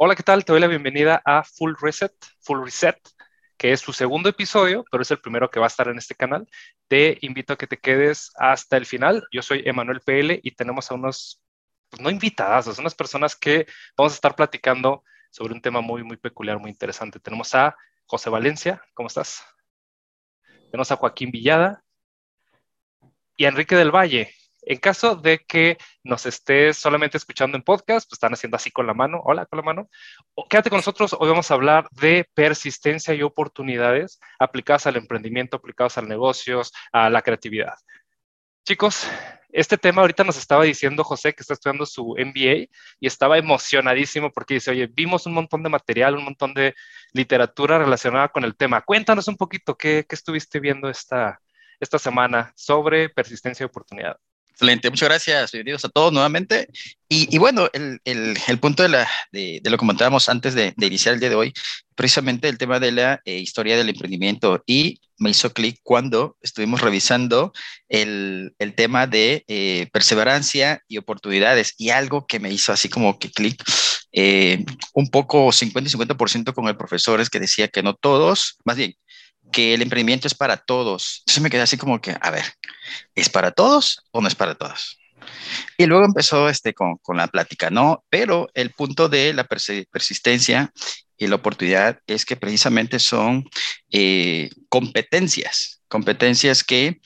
Hola, ¿qué tal? Te doy la bienvenida a Full Reset, Full Reset, que es su segundo episodio, pero es el primero que va a estar en este canal. Te invito a que te quedes hasta el final. Yo soy Emanuel PL y tenemos a unos, pues no invitadas, unas personas que vamos a estar platicando sobre un tema muy, muy peculiar, muy interesante. Tenemos a José Valencia, ¿cómo estás? Tenemos a Joaquín Villada y a Enrique del Valle. En caso de que nos estés solamente escuchando en podcast, pues están haciendo así con la mano, hola con la mano, quédate con nosotros, hoy vamos a hablar de persistencia y oportunidades aplicadas al emprendimiento, aplicadas al negocios, a la creatividad. Chicos, este tema ahorita nos estaba diciendo José que está estudiando su MBA y estaba emocionadísimo porque dice, oye, vimos un montón de material, un montón de literatura relacionada con el tema. Cuéntanos un poquito qué, qué estuviste viendo esta, esta semana sobre persistencia y oportunidad. Excelente, muchas gracias. Bienvenidos a todos nuevamente. Y, bueno, el, punto de, lo que comentábamos antes de, de, iniciar el día de hoy, precisamente el tema de la eh, historia del emprendimiento. Y me hizo clic cuando estuvimos revisando el, el tema de eh, perseverancia y oportunidades. Y algo que me hizo así como que clic, eh, un poco 50 y 50% con el profesor es que decía que no todos, más bien, que el emprendimiento es para todos. Entonces me quedé así como que, a ver, ¿es para todos o no es para todos? Y luego empezó este, con, con la plática, ¿no? Pero el punto de la persistencia y la oportunidad es que precisamente son eh, competencias, competencias que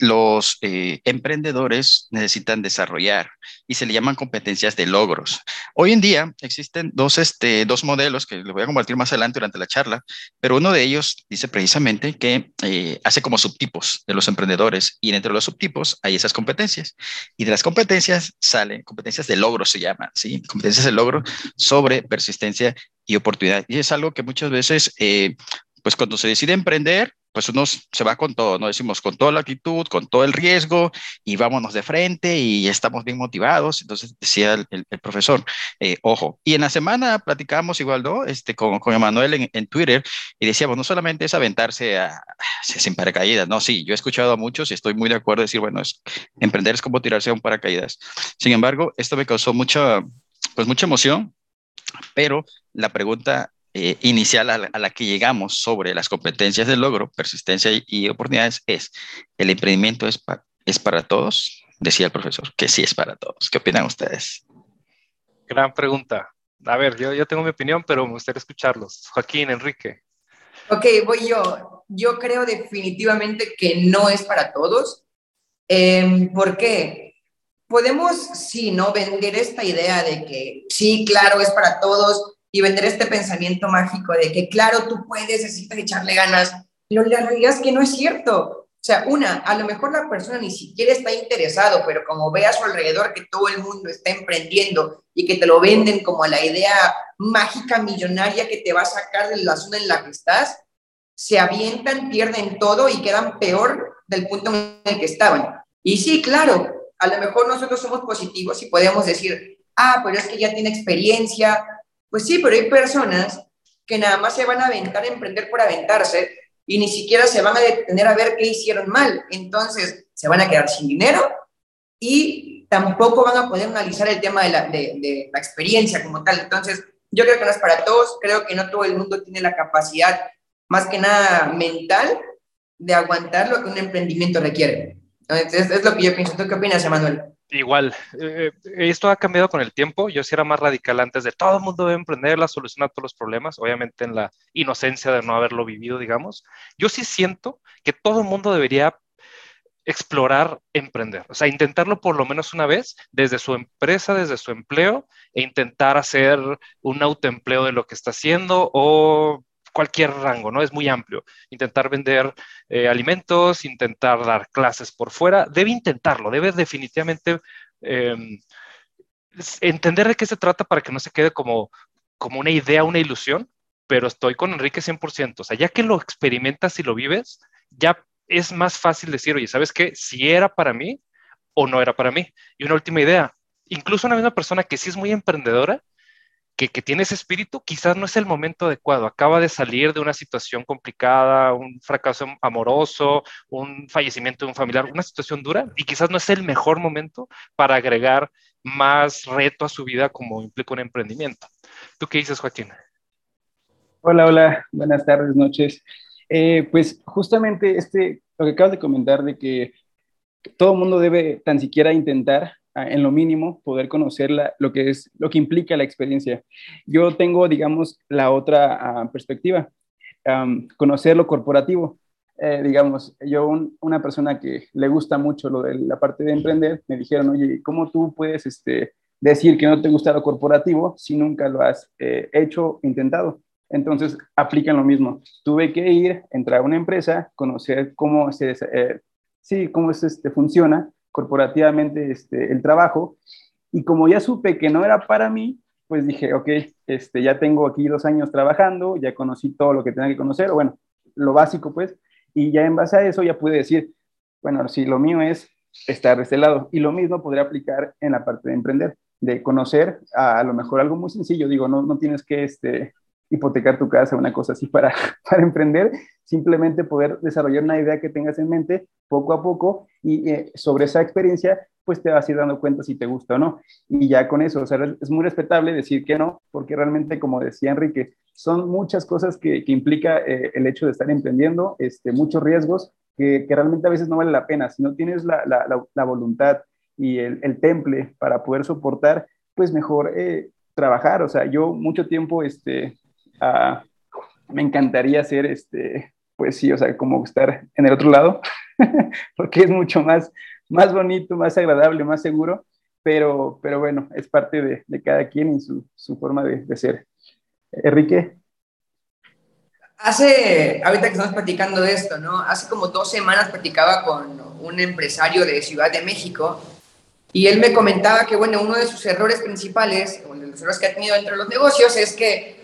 los eh, emprendedores necesitan desarrollar y se le llaman competencias de logros. Hoy en día existen dos, este, dos modelos que les voy a compartir más adelante durante la charla, pero uno de ellos dice precisamente que eh, hace como subtipos de los emprendedores y dentro de los subtipos hay esas competencias y de las competencias salen competencias de logro se llaman, ¿sí? Competencias de logro sobre persistencia y oportunidad. Y es algo que muchas veces, eh, pues cuando se decide emprender, pues uno se va con todo, ¿no? Decimos con toda la actitud, con todo el riesgo y vámonos de frente y estamos bien motivados. Entonces decía el, profesor, eh, ojo. Y en la semana platicábamos igual, ¿no? Este, con, con Emanuel en, en, Twitter y decíamos, no solamente es aventarse a, sin paracaídas, no, sí, yo he escuchado a muchos y estoy muy de acuerdo en decir, bueno, es, emprender es como tirarse a un paracaídas. Sin embargo, esto me causó mucha, pues mucha emoción, pero la pregunta eh, inicial a la, a la, que llegamos sobre las competencias del logro, persistencia y, y oportunidades es, ¿el emprendimiento es, pa, es para todos? Decía el profesor, que sí es para todos. ¿Qué opinan ustedes? Gran pregunta. A ver, yo, yo tengo mi opinión, pero me gustaría escucharlos. Joaquín, Enrique. Ok, voy yo. Yo creo definitivamente que no es para todos. Eh, ¿Por qué? Podemos, sí, ¿no? Vender esta idea de que sí, claro, es para todos, y vender este pensamiento mágico de que, claro, tú puedes, necesitas echarle ganas, pero la realidad es que no es cierto. O sea, una, a lo mejor la persona ni siquiera está interesado, pero como ve a su alrededor que todo el mundo está emprendiendo y que te lo venden como la idea mágica millonaria que te va a sacar de la zona en la que estás, se avientan, pierden todo y quedan peor del punto en el que estaban. Y sí, claro, a lo mejor nosotros somos positivos y podemos decir, ah, pero es que ya tiene experiencia, pues sí, pero hay personas que nada más se van a aventar a emprender por aventarse y ni siquiera se van a detener a ver qué hicieron mal. Entonces, se van a quedar sin dinero y tampoco van a poder analizar el tema de la, de, la experiencia como tal. Entonces, yo creo que no es para todos, creo que no todo el mundo tiene la capacidad, más que nada mental, de aguantar lo que un emprendimiento requiere. Entonces, es lo que yo pienso. ¿Tú qué opinas, Emanuel? Igual, eh, esto ha cambiado con el tiempo. Yo sí era más radical antes de todo el mundo debe emprender la solución a todos los problemas, obviamente en la inocencia de no haberlo vivido, digamos. Yo sí siento que todo el mundo debería explorar emprender, o sea, intentarlo por lo menos una vez desde su empresa, desde su empleo, e intentar hacer un autoempleo de lo que está haciendo o cualquier rango, ¿no? Es muy amplio. Intentar vender eh, alimentos, intentar dar clases por fuera, debe intentarlo, debe definitivamente eh, entender de qué se trata para que no se quede como, como una idea, una ilusión, pero estoy con Enrique 100%, o sea, ya que lo experimentas y lo vives, ya es más fácil decir, oye, ¿sabes qué? Si era para mí o no era para mí. Y una última idea, incluso una misma persona que sí es muy emprendedora, que, que, tiene ese espíritu, quizás no es el momento adecuado. Acaba de salir de una situación complicada, un fracaso amoroso, un fallecimiento de un familiar, una situación dura, y quizás no es el mejor momento para agregar más reto a su vida como implica un emprendimiento. ¿Tú qué dices, Joaquín? Hola, hola, buenas tardes, noches. Eh, pues justamente este, lo que acabas de comentar de que todo mundo debe tan siquiera intentar en lo mínimo poder conocer lo que es lo que implica la experiencia. Yo tengo, digamos, la otra ah, perspectiva, conocer lo corporativo. Eh, digamos, yo una persona que le gusta mucho lo de la parte de emprender, me dijeron, oye, ¿cómo tú puedes este, decir que no te gusta lo corporativo si nunca lo has eh, hecho, intentado? Entonces, aplican lo mismo. Tuve que ir, entrar a una empresa, conocer cómo se, eh, sí, cómo es, este, funciona corporativamente este, el trabajo. Y como ya supe que no era para mí, pues dije, ok, este, ya tengo aquí dos años trabajando, ya conocí todo lo que tenía que conocer, bueno, lo básico pues, y ya en base a eso ya pude decir, bueno, si lo mío es estar de este lado. Y lo mismo podría aplicar en la parte de emprender, de conocer a, a lo mejor algo muy sencillo, digo, no, no tienes que este, hipotecar tu casa, una cosa así para, para emprender, simplemente poder desarrollar una idea que tengas en mente poco a poco y eh, sobre esa experiencia, pues te vas a ir dando cuenta si te gusta o no. Y ya con eso, o sea, es muy respetable decir que no, porque realmente, como decía Enrique, son muchas cosas que, que implica eh, el hecho de estar emprendiendo, este, muchos riesgos que, que, realmente a veces no vale la pena. Si no tienes la, la, la, voluntad y el, el, temple para poder soportar, pues mejor eh, trabajar. O sea, yo mucho tiempo, este, Ah, me encantaría hacer, este, pues sí, o sea, como estar en el otro lado, porque es mucho más, más bonito, más agradable, más seguro, pero, pero bueno, es parte de, de cada quien y su, su forma de, de, ser. Enrique. Hace, ahorita que estamos platicando de esto, ¿no? Hace como dos semanas platicaba con un empresario de Ciudad de México y él me comentaba que, bueno, uno de sus errores principales, uno de los errores que ha tenido dentro de los negocios es que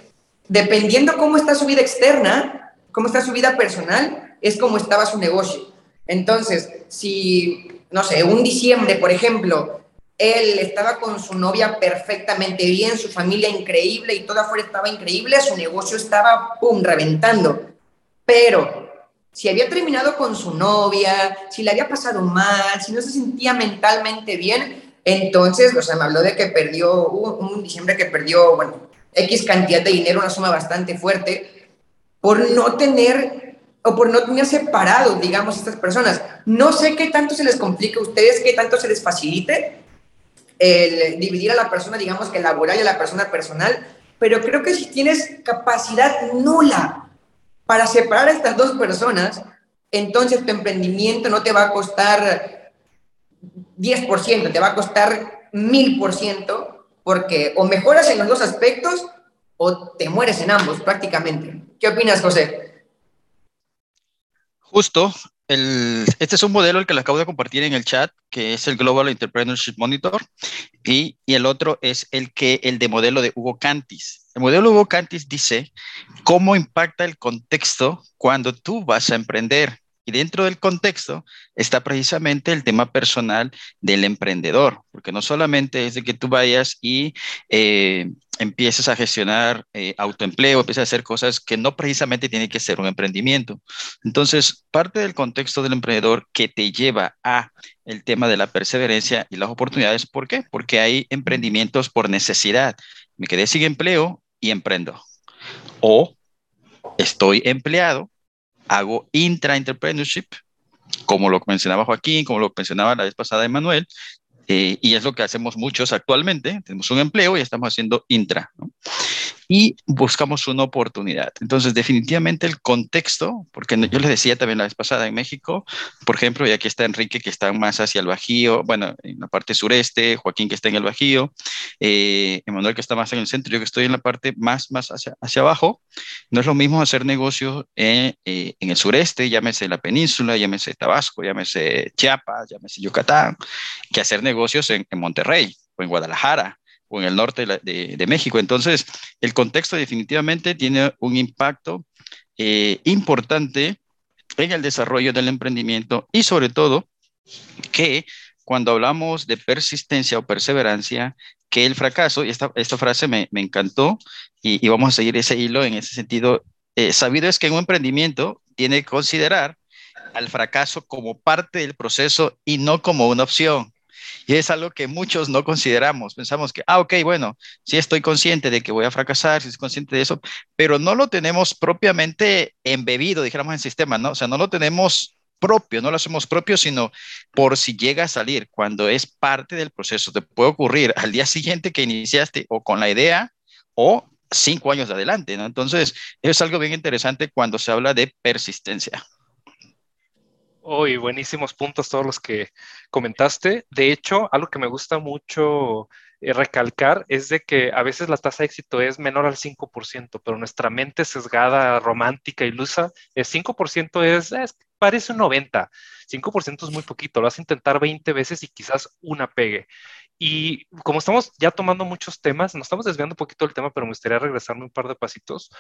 dependiendo cómo está su vida externa, cómo está su vida personal, es como estaba su negocio. Entonces, si, no sé, un diciembre, por ejemplo, él estaba con su novia perfectamente bien, su familia increíble y todo afuera estaba increíble, su negocio estaba, ¡pum!, reventando. Pero si había terminado con su novia, si le había pasado mal, si no se sentía mentalmente bien, entonces, o sea, me habló de que perdió, un, un diciembre que perdió, bueno, X cantidad de dinero, una suma bastante fuerte, por no tener o por no tener separados, digamos, estas personas. No sé qué tanto se les complica a ustedes, qué tanto se les facilite el dividir a la persona, digamos, que laboral y a la persona personal, pero creo que si tienes capacidad nula para separar a estas dos personas, entonces tu emprendimiento no te va a costar 10%, te va a costar 1000%, porque o mejoras en los dos aspectos o te mueres en ambos prácticamente. ¿Qué opinas, José? Justo, este es un modelo el que le acabo de compartir en el chat, que es el Global Entrepreneurship Monitor, y, y, el otro es el, que, el de modelo de Hugo Cantis. El modelo de Hugo Cantis dice cómo impacta el contexto cuando tú vas a emprender. Y dentro del contexto está precisamente el tema personal del emprendedor, porque no solamente es de que tú vayas y eh, empieces a gestionar eh, autoempleo, empieces a hacer cosas que no precisamente tiene que ser un emprendimiento. Entonces, parte del contexto del emprendedor que te lleva a el tema de la perseverancia y las oportunidades, ¿por qué? Porque hay emprendimientos por necesidad. Me quedé sin empleo y emprendo. O estoy empleado hago intra-entrepreneurship, como lo mencionaba Joaquín, como lo mencionaba la vez pasada Emanuel, eh, y es lo que hacemos muchos actualmente. Tenemos un empleo y estamos haciendo intra. Y buscamos una oportunidad. Entonces, definitivamente el contexto, porque yo les decía también la vez pasada en México, por ejemplo, y aquí está Enrique que está más hacia el Bajío, bueno, en la parte sureste, Joaquín que está en el Bajío, eh, Emanuel que está más en el centro, yo que estoy en la parte más, más hacia, hacia abajo. No es lo mismo hacer negocios en, eh, en el sureste, llámese la península, llámese Tabasco, llámese Chiapas, llámese Yucatán, que hacer negocios en, en Monterrey o en Guadalajara o en el norte de, México. Entonces, el contexto definitivamente tiene un impacto eh, importante en el desarrollo del emprendimiento y sobre todo que cuando hablamos de persistencia o perseverancia, que el fracaso, y esta, esta frase me, me encantó, y, y, vamos a seguir ese hilo en ese sentido, eh, sabido es que un emprendimiento tiene que considerar al fracaso como parte del proceso y no como una opción. Y es algo que muchos no consideramos. Pensamos que, ah, ok, bueno, sí estoy consciente de que voy a fracasar, sí estoy consciente de eso, pero no lo tenemos propiamente embebido, dijéramos, en el sistema, ¿no? O sea, no lo tenemos propio, no lo hacemos propio, sino por si llega a salir, cuando es parte del proceso. Te puede ocurrir al día siguiente que iniciaste o con la idea o cinco años adelante, ¿no? Entonces, es algo bien interesante cuando se habla de persistencia. Uy, buenísimos puntos todos los que comentaste. De hecho, algo que me gusta mucho eh, recalcar es de que a veces la tasa de éxito es menor al 5%, pero nuestra mente sesgada, romántica, ilusa, el 5% es, es, parece un 90%, 5% es muy poquito, lo vas a intentar 20 veces y quizás una pegue. Y como estamos ya tomando muchos temas, nos estamos desviando un poquito del tema, pero me gustaría regresarme un par de pasitos,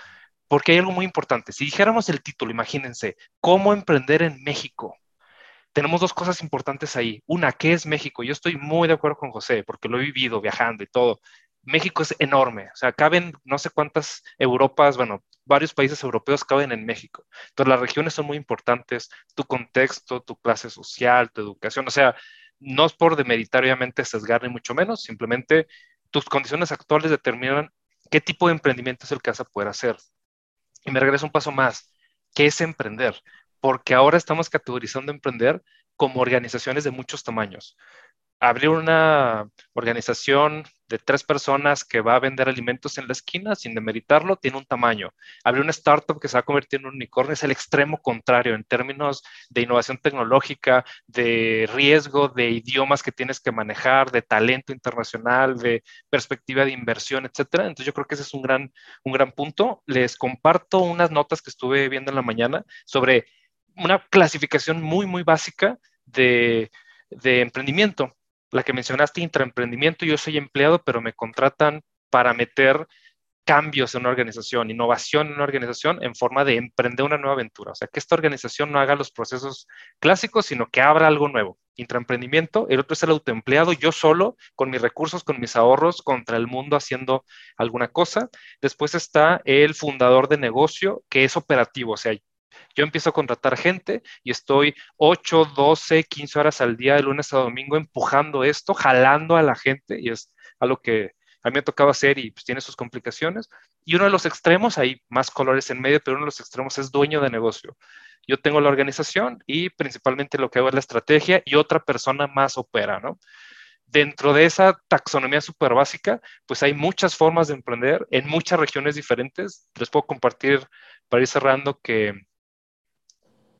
porque hay algo muy importante. Si dijéramos el título, imagínense, ¿cómo emprender en México? Tenemos dos cosas importantes ahí. Una, ¿qué es México? Yo estoy muy de acuerdo con José, porque lo he vivido viajando y todo. México es enorme, o sea, caben no sé cuántas Europas, bueno, varios países europeos caben en México. Entonces, las regiones son muy importantes, tu contexto, tu clase social, tu educación, o sea, no es por demeritar obviamente sesgar ni mucho menos, simplemente tus condiciones actuales determinan qué tipo de emprendimiento es el que vas a poder hacer. Y me regreso un paso más, ¿qué es emprender? Porque ahora estamos categorizando emprender como organizaciones de muchos tamaños abrir una organización de tres personas que va a vender alimentos en la esquina sin demeritarlo, tiene un tamaño. Abrir una startup que se va a convertir en un unicornio es el extremo contrario en términos de innovación tecnológica, de riesgo, de idiomas que tienes que manejar, de talento internacional, de perspectiva de inversión, etcétera. Entonces yo creo que ese es un gran, un gran punto. Les comparto unas notas que estuve viendo en la mañana sobre una clasificación muy, muy básica de, de emprendimiento la que mencionaste, intraemprendimiento, yo soy empleado, pero me contratan para meter cambios en una organización, innovación en una organización en forma de emprender una nueva aventura. O sea, que esta organización no haga los procesos clásicos, sino que abra algo nuevo. Intraemprendimiento, el otro es el autoempleado, yo solo, con mis recursos, con mis ahorros, contra el mundo haciendo alguna cosa. Después está el fundador de negocio, que es operativo, o sea, yo empiezo a contratar gente y estoy 8, 12, 15 horas al día de lunes a domingo empujando esto, jalando a la gente y es algo que a mí me tocaba hacer y pues tiene sus complicaciones. Y uno de los extremos, hay más colores en medio, pero uno de los extremos es dueño de negocio. Yo tengo la organización y principalmente lo que hago es la estrategia y otra persona más opera, ¿no? Dentro de esa taxonomía súper básica, pues hay muchas formas de emprender en muchas regiones diferentes. Les puedo compartir para ir cerrando que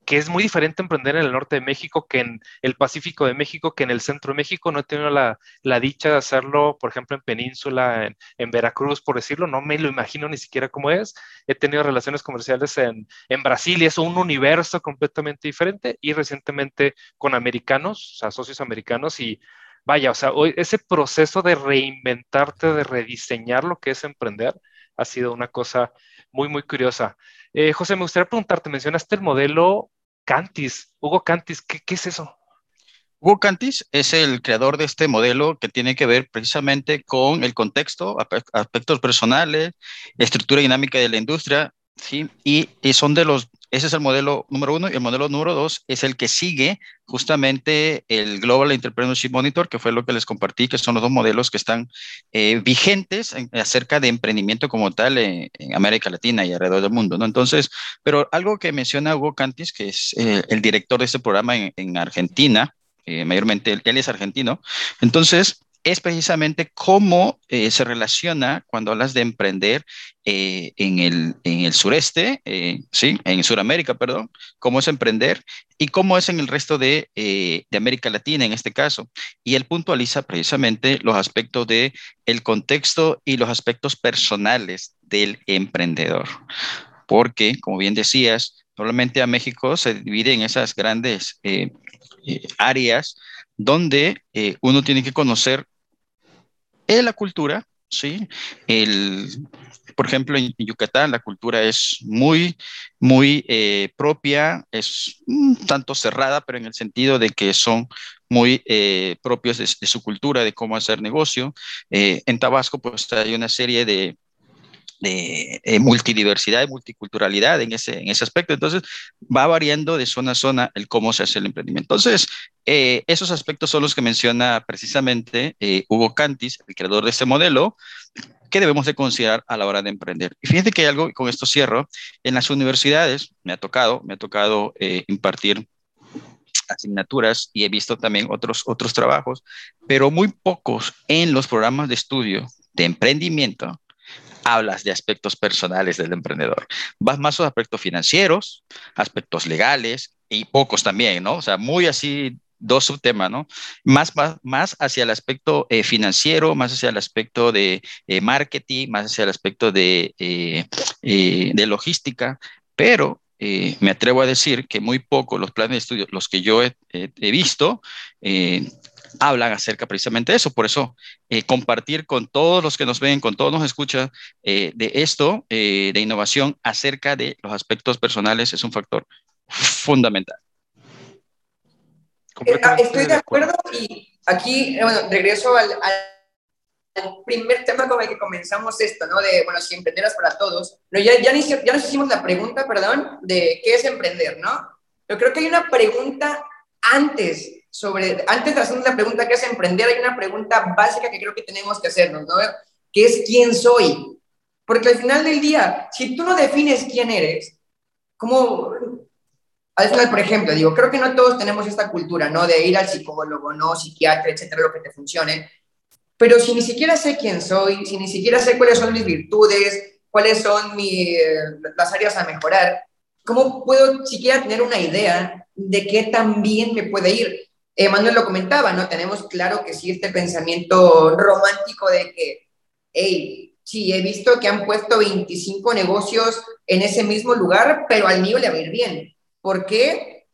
que es muy diferente emprender en el norte de México que en el Pacífico de México, que en el centro de México. No he tenido la, dicha de hacerlo, por ejemplo, en Península, en, Veracruz, por decirlo. No me lo imagino ni siquiera cómo es. He tenido relaciones comerciales en, en Brasil y es un universo completamente diferente. Y recientemente con americanos, o sea, socios americanos y vaya, o sea, hoy ese proceso de reinventarte, de rediseñar lo que es emprender, ha sido una cosa muy, muy curiosa. Eh, José, me gustaría preguntarte, mencionaste el modelo Cantis, Hugo Cantis, ¿qué, es eso? Hugo Cantis es el creador de este modelo que tiene que ver precisamente con el contexto, aspectos personales, estructura dinámica de la industria, ¿sí? Y, y, son de los ese es el modelo número uno. Y el modelo número dos es el que sigue justamente el Global Entrepreneurship Monitor, que fue lo que les compartí, que son los dos modelos que están eh, vigentes acerca de emprendimiento como tal en, América Latina y alrededor del mundo. ¿no? Entonces, pero algo que menciona Hugo Cantis, que es eh, el director de este programa en, Argentina, eh, mayormente él es argentino. Entonces, es precisamente cómo eh, se relaciona cuando hablas de emprender eh, en, el, en, el, sureste, eh, sí, en Sudamérica, perdón, cómo es emprender y cómo es en el resto de, de, América Latina en este caso. Y él puntualiza precisamente los aspectos de el contexto y los aspectos personales del emprendedor. Porque, como bien decías, normalmente a México se divide en esas grandes áreas donde uno tiene que conocer es la cultura, ¿sí? El, por ejemplo, en Yucatán la cultura es muy, muy eh, propia, es un tanto cerrada, pero en el sentido de que son muy eh, propios de, su cultura, de cómo hacer negocio. Eh, en Tabasco, pues hay una serie de, de multidiversidad y multiculturalidad en ese, en ese aspecto. Entonces, va variando de zona a zona el cómo se hace el emprendimiento. Entonces, esos aspectos son los que menciona precisamente Hugo Cantis, el creador de este modelo, que debemos de considerar a la hora de emprender. Y fíjense que hay algo, con esto cierro, en las universidades me ha tocado, me ha tocado eh, impartir asignaturas y he visto también otros, otros trabajos, pero muy pocos en los programas de estudio de emprendimiento hablas de aspectos personales del emprendedor. Vas más a aspectos financieros, aspectos legales y pocos también, ¿no? O sea, muy así dos subtemas, ¿no? Más, más, hacia el aspecto eh, financiero, más hacia el aspecto de eh, marketing, más hacia el aspecto de, eh, de logística, pero me atrevo a decir que muy poco los planes de estudio, los que yo he, visto, hablan acerca precisamente de eso. Por eso, compartir con todos los que nos ven, con todos nos escuchan de esto, de innovación acerca de los aspectos personales, es un factor fundamental. Eh, ah, estoy de acuerdo y aquí, bueno, regreso al, primer tema con el que comenzamos esto, ¿no? De, bueno, si emprenderas para todos. No, ya, ya, ya nos hicimos la pregunta, perdón, de qué es emprender, ¿no? Yo creo que hay una pregunta antes sobre, antes de hacer la pregunta qué es emprender, hay una pregunta básica que creo que tenemos que hacernos, ¿no? ¿Qué es quién soy? Porque al final del día, si tú no defines quién eres, ¿cómo, al final, por ejemplo, digo, creo que no todos tenemos esta cultura, ¿no? De ir al psicólogo, ¿no? Psiquiatra, etcétera, lo que te funcione. Pero si ni siquiera sé quién soy, si ni siquiera sé cuáles son mis virtudes, cuáles son mi, las áreas a mejorar, ¿cómo puedo siquiera tener una idea de qué tan bien me puede ir? Manuel lo comentaba, ¿no? Tenemos claro que sí este pensamiento romántico de que, hey, sí, he visto que han puesto 25 negocios en ese mismo lugar, pero al mío le va a ir bien ¿Por qué?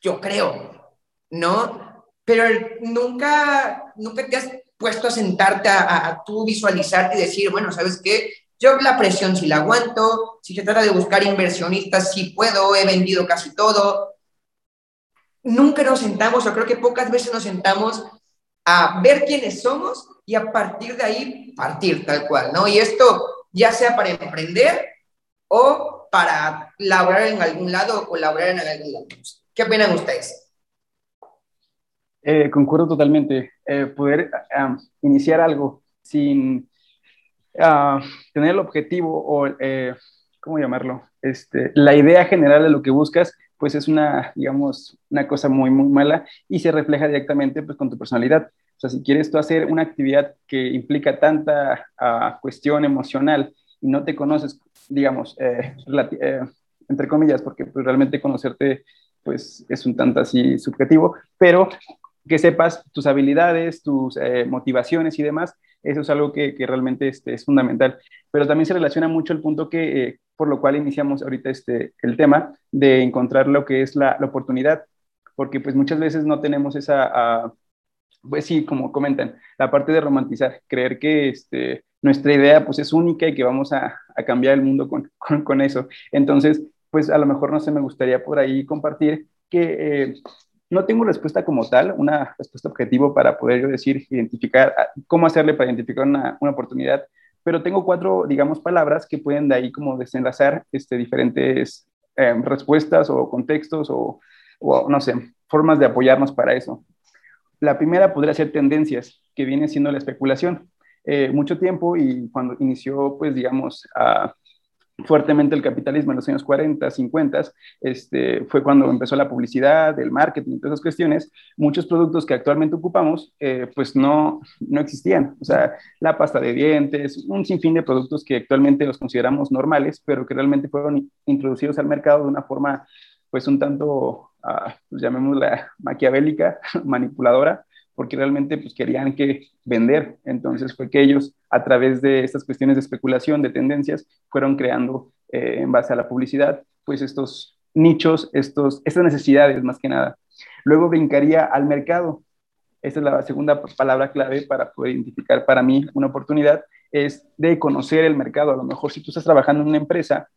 Yo creo, ¿no? Pero nunca, nunca te has puesto a sentarte a, tú visualizarte y decir, bueno, ¿sabes qué? Yo la presión sí la aguanto, si se trata de buscar inversionistas, sí puedo, he vendido casi todo. Nunca nos sentamos, o creo que pocas veces nos sentamos a ver quiénes somos y a partir de ahí partir tal cual, ¿no? Y esto ya sea para emprender o para laborar en algún lado o colaborar en algún lado. ¿Qué opinan ustedes? Eh, concuerdo totalmente. Eh, poder ah, iniciar algo sin ah, tener el objetivo o, eh, ¿cómo llamarlo? Este, la idea general de lo que buscas, pues es una, digamos, una cosa muy, muy mala y se refleja directamente pues, con tu personalidad. O sea, si quieres tú hacer una actividad que implica tanta ah, cuestión emocional y no te conoces digamos, eh, eh, entre comillas, porque pues, realmente conocerte pues es un tanto así subjetivo, pero que sepas tus habilidades, tus eh, motivaciones y demás, eso es algo que, que realmente este, es fundamental. Pero también se relaciona mucho el punto que, por lo cual iniciamos ahorita este, el tema de encontrar lo que es la, la oportunidad, porque pues muchas veces no tenemos esa, pues sí, como comentan, la parte de romantizar, creer que este, nuestra idea pues es única y que vamos a, a cambiar el mundo con, con, eso. Entonces, pues a lo mejor no sé, me gustaría por ahí compartir que eh, no tengo respuesta como tal, una respuesta objetivo para poder yo decir, identificar, ah, cómo hacerle para identificar una, una oportunidad, pero tengo cuatro, digamos, palabras que pueden de ahí como desenlazar este, diferentes eh, respuestas o contextos o, no sé, formas de apoyarnos para eso. La primera podría ser tendencias, que viene siendo la especulación. Eh, mucho tiempo y cuando inició, pues digamos, fuertemente el capitalismo en los años 40, 50, este, fue cuando empezó la publicidad, el marketing, todas esas cuestiones, muchos productos que actualmente ocupamos, eh, pues no, no existían. O sea, la pasta de dientes, un sinfín de productos que actualmente los consideramos normales, pero que realmente fueron introducidos al mercado de una forma, pues un tanto, uh, pues llamémosla maquiavélica, manipuladora, porque realmente pues querían que vender. Entonces fue que ellos a través de estas cuestiones de especulación, de tendencias, fueron creando eh, en base a la publicidad, pues estos nichos, estos, estas necesidades más que nada. Luego brincaría al mercado. esta es la segunda palabra clave para poder identificar para mí una oportunidad, es de conocer el mercado. A lo mejor si tú estás trabajando en una empresa,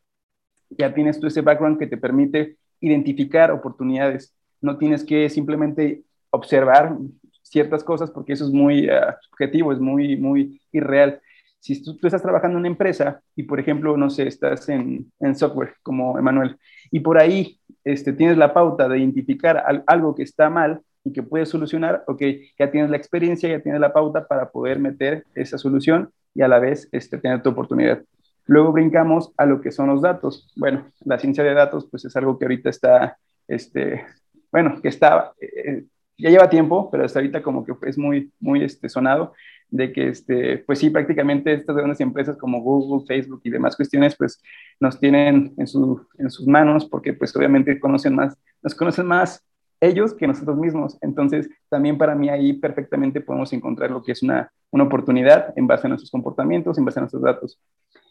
ya tienes tú ese background que te permite identificar oportunidades. No tienes que simplemente observar ciertas cosas porque eso es muy uh, subjetivo, es muy, muy irreal. Si tú, estás trabajando en una empresa y, por ejemplo, no sé, estás en, en software como Emanuel y por ahí este, tienes la pauta de identificar al, algo que está mal y que puedes solucionar, ok, ya tienes la experiencia, ya tienes la pauta para poder meter esa solución y a la vez este, tener tu oportunidad. Luego brincamos a lo que son los datos. Bueno, la ciencia de datos, pues es algo que ahorita está, este, bueno, que está, eh, ya lleva tiempo, pero hasta ahorita como que es muy, muy este, sonado, de que, este, pues sí, prácticamente estas grandes empresas como Google, Facebook y demás cuestiones, pues nos tienen en, su, en sus manos, porque pues obviamente conocen más, nos conocen más ellos que nosotros mismos. Entonces, también para mí ahí perfectamente podemos encontrar lo que es una, una oportunidad en base a nuestros comportamientos, en base a nuestros datos.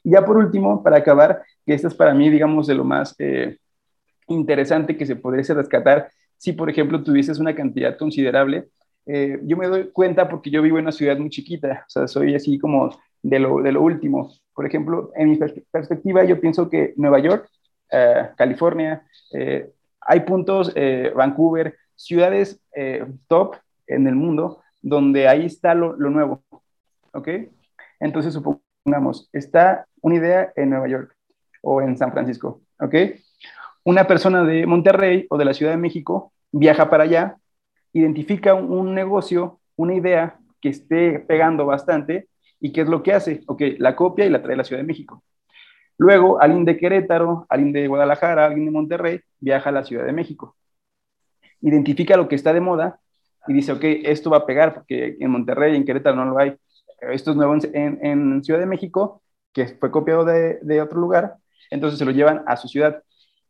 Y ya por último, para acabar, que esto es para mí, digamos, de lo más eh, interesante que se podría rescatar, si por ejemplo tuvieses una cantidad considerable, eh, yo me doy cuenta porque yo vivo en una ciudad muy chiquita, o sea, soy así como de lo, de lo último. Por ejemplo, en mi perspectiva, yo pienso que Nueva York, eh, California, hay puntos, Vancouver, ciudades top en el mundo, donde ahí está lo, lo nuevo, ¿ok? Entonces, supongamos, está una idea en Nueva York o en San Francisco, ¿ok? Una persona de Monterrey o de la Ciudad de México viaja para allá, identifica un, negocio, una idea que esté pegando bastante y ¿qué es lo que hace? Ok, la copia y la trae a la Ciudad de México. Luego, alguien de Querétaro, alguien de Guadalajara, alguien de Monterrey, viaja a la Ciudad de México. Identifica lo que está de moda y dice, ok, esto va a pegar porque en Monterrey en Querétaro no lo hay. Esto es nuevo en, Ciudad de México, que fue copiado de, otro lugar, entonces se lo llevan a su ciudad.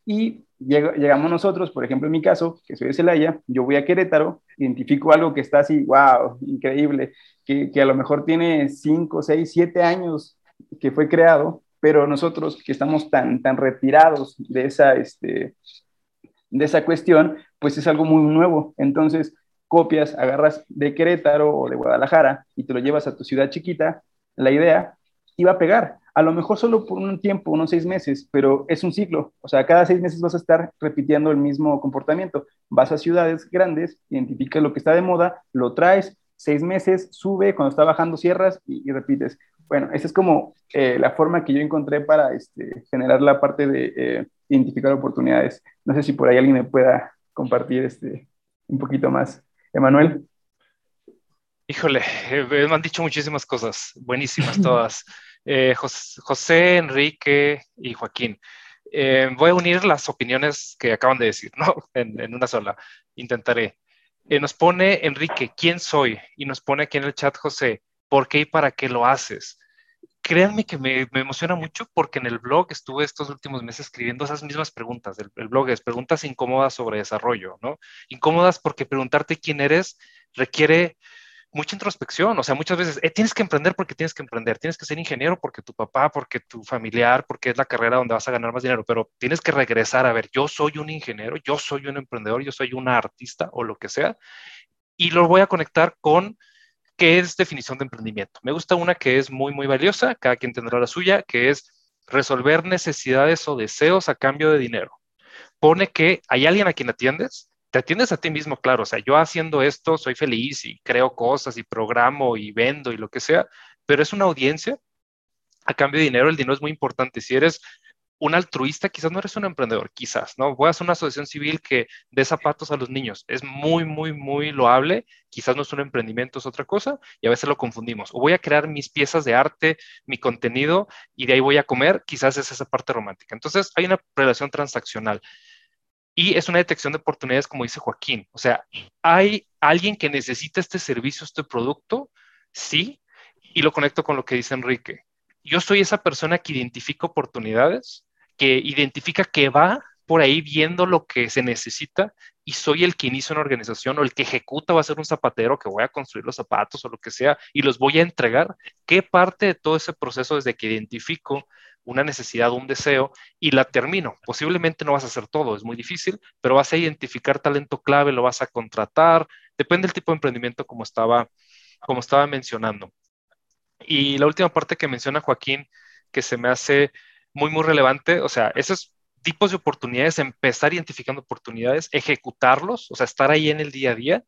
Y llegamos nosotros, por ejemplo, en mi caso, que soy de Celaya, yo voy a Querétaro, identifico algo que está así, wow, increíble, que, que a lo mejor tiene 5, 6, 7 años que fue creado, pero nosotros que estamos tan, tan retirados de esa, este, de esa cuestión, pues es algo muy nuevo. Entonces, copias, agarras de Querétaro o de Guadalajara y te lo llevas a tu ciudad chiquita, la idea iba a pegar. A lo mejor solo por un tiempo, unos seis meses, pero es un ciclo. O sea, cada seis meses vas a estar repitiendo el mismo comportamiento. Vas a ciudades grandes, identificas lo que está de moda, lo traes, seis meses, sube, cuando está bajando cierras y, repites. Bueno, esa es como eh, la forma que yo encontré para este, generar la parte de eh, identificar oportunidades. No sé si por ahí alguien me pueda compartir este, un poquito más. Emanuel. Híjole, eh, me han dicho muchísimas cosas, buenísimas todas. Eh, José, Enrique y Joaquín. Eh, voy a unir las opiniones que acaban de decir, ¿no? En, una sola. Intentaré. nos pone Enrique, ¿quién soy? Y nos pone aquí en el chat José, ¿por qué y para qué lo haces? créanme que me, emociona mucho porque en el blog estuve estos últimos meses escribiendo esas mismas preguntas. El, blog es preguntas incómodas sobre desarrollo, ¿no? Incómodas porque preguntarte quién eres requiere mucha introspección. O sea, muchas veces eh, tienes que emprender porque tienes que emprender, tienes que ser ingeniero porque tu papá, porque tu familiar, porque es la carrera donde vas a ganar más dinero, pero tienes que regresar a ver, yo soy un ingeniero, yo soy un emprendedor, yo soy una artista o lo que sea, y lo voy a conectar con ¿Qué es definición de emprendimiento? Me gusta una que es muy, muy valiosa, cada quien tendrá la suya, que es resolver necesidades o deseos a cambio de dinero. Pone que hay alguien a quien atiendes, te atiendes a ti mismo, claro, o sea, yo haciendo esto soy feliz y creo cosas y programo y vendo y lo que sea, pero es una audiencia a cambio de dinero, el dinero es muy importante. Si eres un altruista, quizás no eres un emprendedor, quizás, ¿no? Voy a hacer una asociación civil que dé zapatos a los niños. Es muy, muy, muy loable. Quizás no es un emprendimiento, es otra cosa, y a veces lo confundimos. O voy a crear mis piezas de arte, mi contenido, y de ahí voy a comer, quizás es esa parte romántica. Entonces, hay una relación transaccional. Y es una detección de oportunidades, como dice Joaquín. O sea, hay alguien que necesita este servicio, este producto, sí, y lo conecto con lo que dice Enrique yo soy esa persona que identifica oportunidades, que identifica que va por ahí viendo lo que se necesita y soy el que inicia una organización o el que ejecuta va a ser un zapatero que voy a construir los zapatos o lo que sea y los voy a entregar. ¿Qué parte de todo ese proceso desde que identifico una necesidad, un deseo y la termino? Posiblemente no vas a hacer todo, es muy difícil, pero vas a identificar talento clave, lo vas a contratar, Depende del tipo de emprendimiento como estaba, como estaba mencionando. Y la última parte que menciona Joaquín, que se me hace muy, muy relevante, o sea, esos tipos de oportunidades, empezar identificando oportunidades, ejecutarlos, o sea, estar ahí en el día a día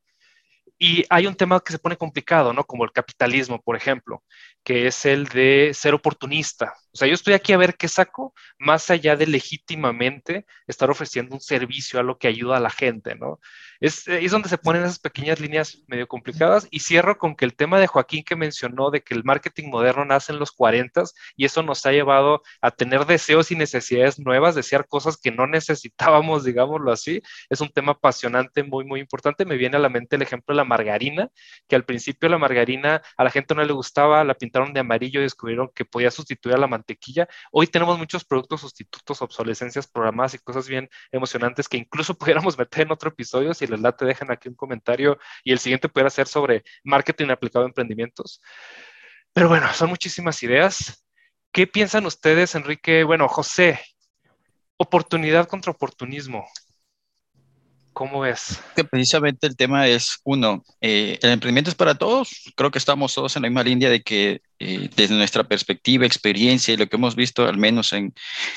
y hay un tema que se pone complicado, ¿no? Como el capitalismo, por ejemplo, que es el de ser oportunista. O sea, yo estoy aquí a ver qué saco, más allá de legítimamente estar ofreciendo un servicio a lo que ayuda a la gente, ¿no? Es, es donde se ponen esas pequeñas líneas medio complicadas. Y cierro con que el tema de Joaquín que mencionó de que el marketing moderno nace en los 40 y eso nos ha llevado a tener deseos y necesidades nuevas, desear cosas que no necesitábamos, digámoslo así, es un tema apasionante, muy, muy importante. Me viene a la mente el ejemplo de la margarina, que al principio la margarina a la gente no le gustaba, la pintaron de amarillo y descubrieron que podía sustituir a la mantequilla. Hoy tenemos muchos productos sustitutos, obsolescencias programadas y cosas bien emocionantes que incluso pudiéramos meter en otro episodio les te dejen aquí un comentario y el siguiente pudiera ser sobre marketing aplicado a emprendimientos. Pero bueno, son muchísimas ideas. ¿Qué piensan ustedes, Enrique? Bueno, José, oportunidad contra oportunismo. ¿Cómo es? Que precisamente el tema es, uno, eh, el emprendimiento es para todos. Creo que estamos todos en la misma línea de que eh, desde nuestra perspectiva, experiencia y lo que hemos visto, al menos en,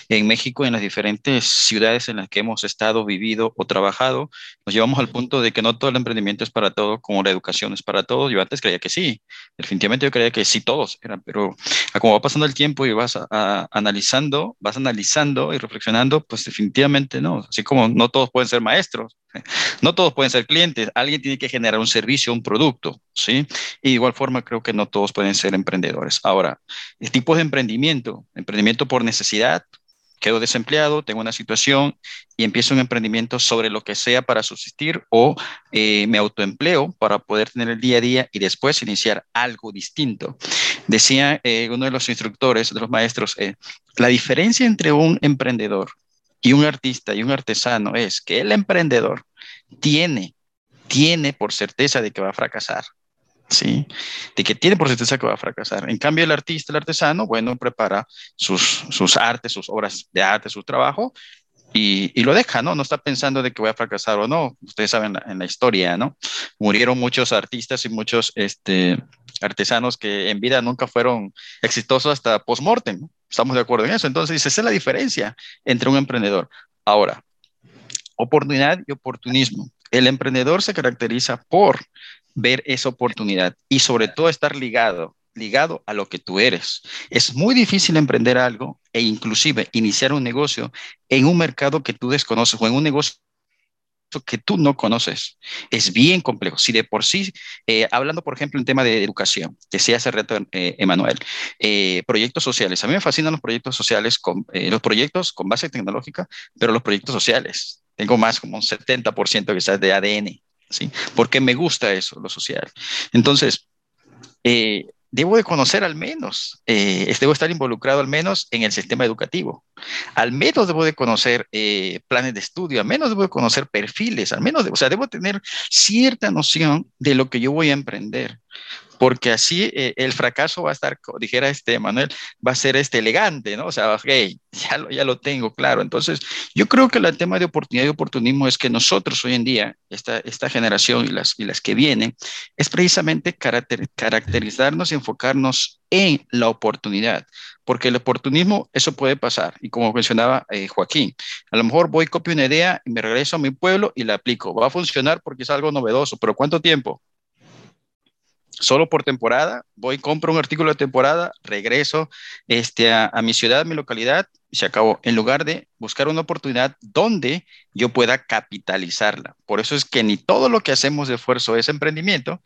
en México, en las diferentes ciudades en las que hemos estado, vivido o trabajado, nos llevamos al punto de que no todo el emprendimiento es para todos, como la educación es para todos. Yo antes creía que sí, definitivamente yo creía que sí todos eran, pero como va pasando el tiempo y vas analizando, vas analizando y reflexionando, pues definitivamente no. Así como no todos pueden ser maestros no todos pueden ser clientes, alguien tiene que generar un servicio, un producto, ¿sí? Y de igual forma creo que no todos pueden ser emprendedores. Ahora, el tipo de emprendimiento, emprendimiento por necesidad, quedo desempleado, tengo una situación y empiezo un emprendimiento sobre lo que sea para subsistir o eh, me autoempleo para poder tener el día a día y después iniciar algo distinto. Decía eh, uno de los instructores, de los maestros, eh, la diferencia entre un emprendedor y un artista y un artesano es que el emprendedor tiene, tiene por certeza de que va a fracasar. ¿Sí? De que tiene por certeza que va a fracasar. En cambio, el artista, el artesano, bueno, prepara sus, sus artes, sus obras de arte, su trabajo y, y, lo deja, ¿no? No está pensando de que voy a fracasar o no. Ustedes saben en la historia, ¿no? Murieron muchos artistas y muchos este, artesanos que en vida nunca fueron exitosos hasta post-mortem. Estamos de acuerdo en eso. Entonces, esa es la diferencia entre un emprendedor. Ahora, oportunidad y oportunismo. El emprendedor se caracteriza por ver esa oportunidad y sobre todo estar ligado ligado a lo que tú eres. Es muy difícil emprender algo e inclusive iniciar un negocio en un mercado que tú desconoces o en un negocio que tú no conoces. Es bien complejo. Si de por sí, eh, hablando por ejemplo en tema de educación, que se hace reto, eh, Emanuel, eh, proyectos sociales. A mí me fascinan los proyectos sociales, con, los proyectos con base tecnológica, pero los proyectos sociales. Tengo más como un 70% quizás de ADN, ¿sí? Porque me gusta eso, lo social. Entonces, debo de conocer al menos, eh, debo estar involucrado al menos en el sistema educativo, al menos debo de conocer eh, planes de estudio, al menos debo de conocer perfiles, al menos, o sea, debo tener cierta noción de lo que yo voy a emprender porque así eh, el fracaso va a estar, dijera este Manuel, va a ser este elegante, ¿no? O sea, hey, ya lo, ya lo tengo claro. Entonces, yo creo que el tema de oportunidad y oportunismo es que nosotros hoy en día, esta, esta generación y las, y las que vienen, es precisamente caracterizarnos y enfocarnos en la oportunidad, porque el oportunismo, eso puede pasar. Y como mencionaba eh, Joaquín, a lo mejor voy, copio una idea y me regreso a mi pueblo y la aplico. Va a funcionar porque es algo novedoso, pero ¿cuánto tiempo? Solo por temporada, voy, compro un artículo de temporada, regreso este, a, mi ciudad, mi localidad, y se acabó, en lugar de buscar una oportunidad donde yo pueda capitalizarla. Por eso es que ni todo lo que hacemos de esfuerzo es emprendimiento,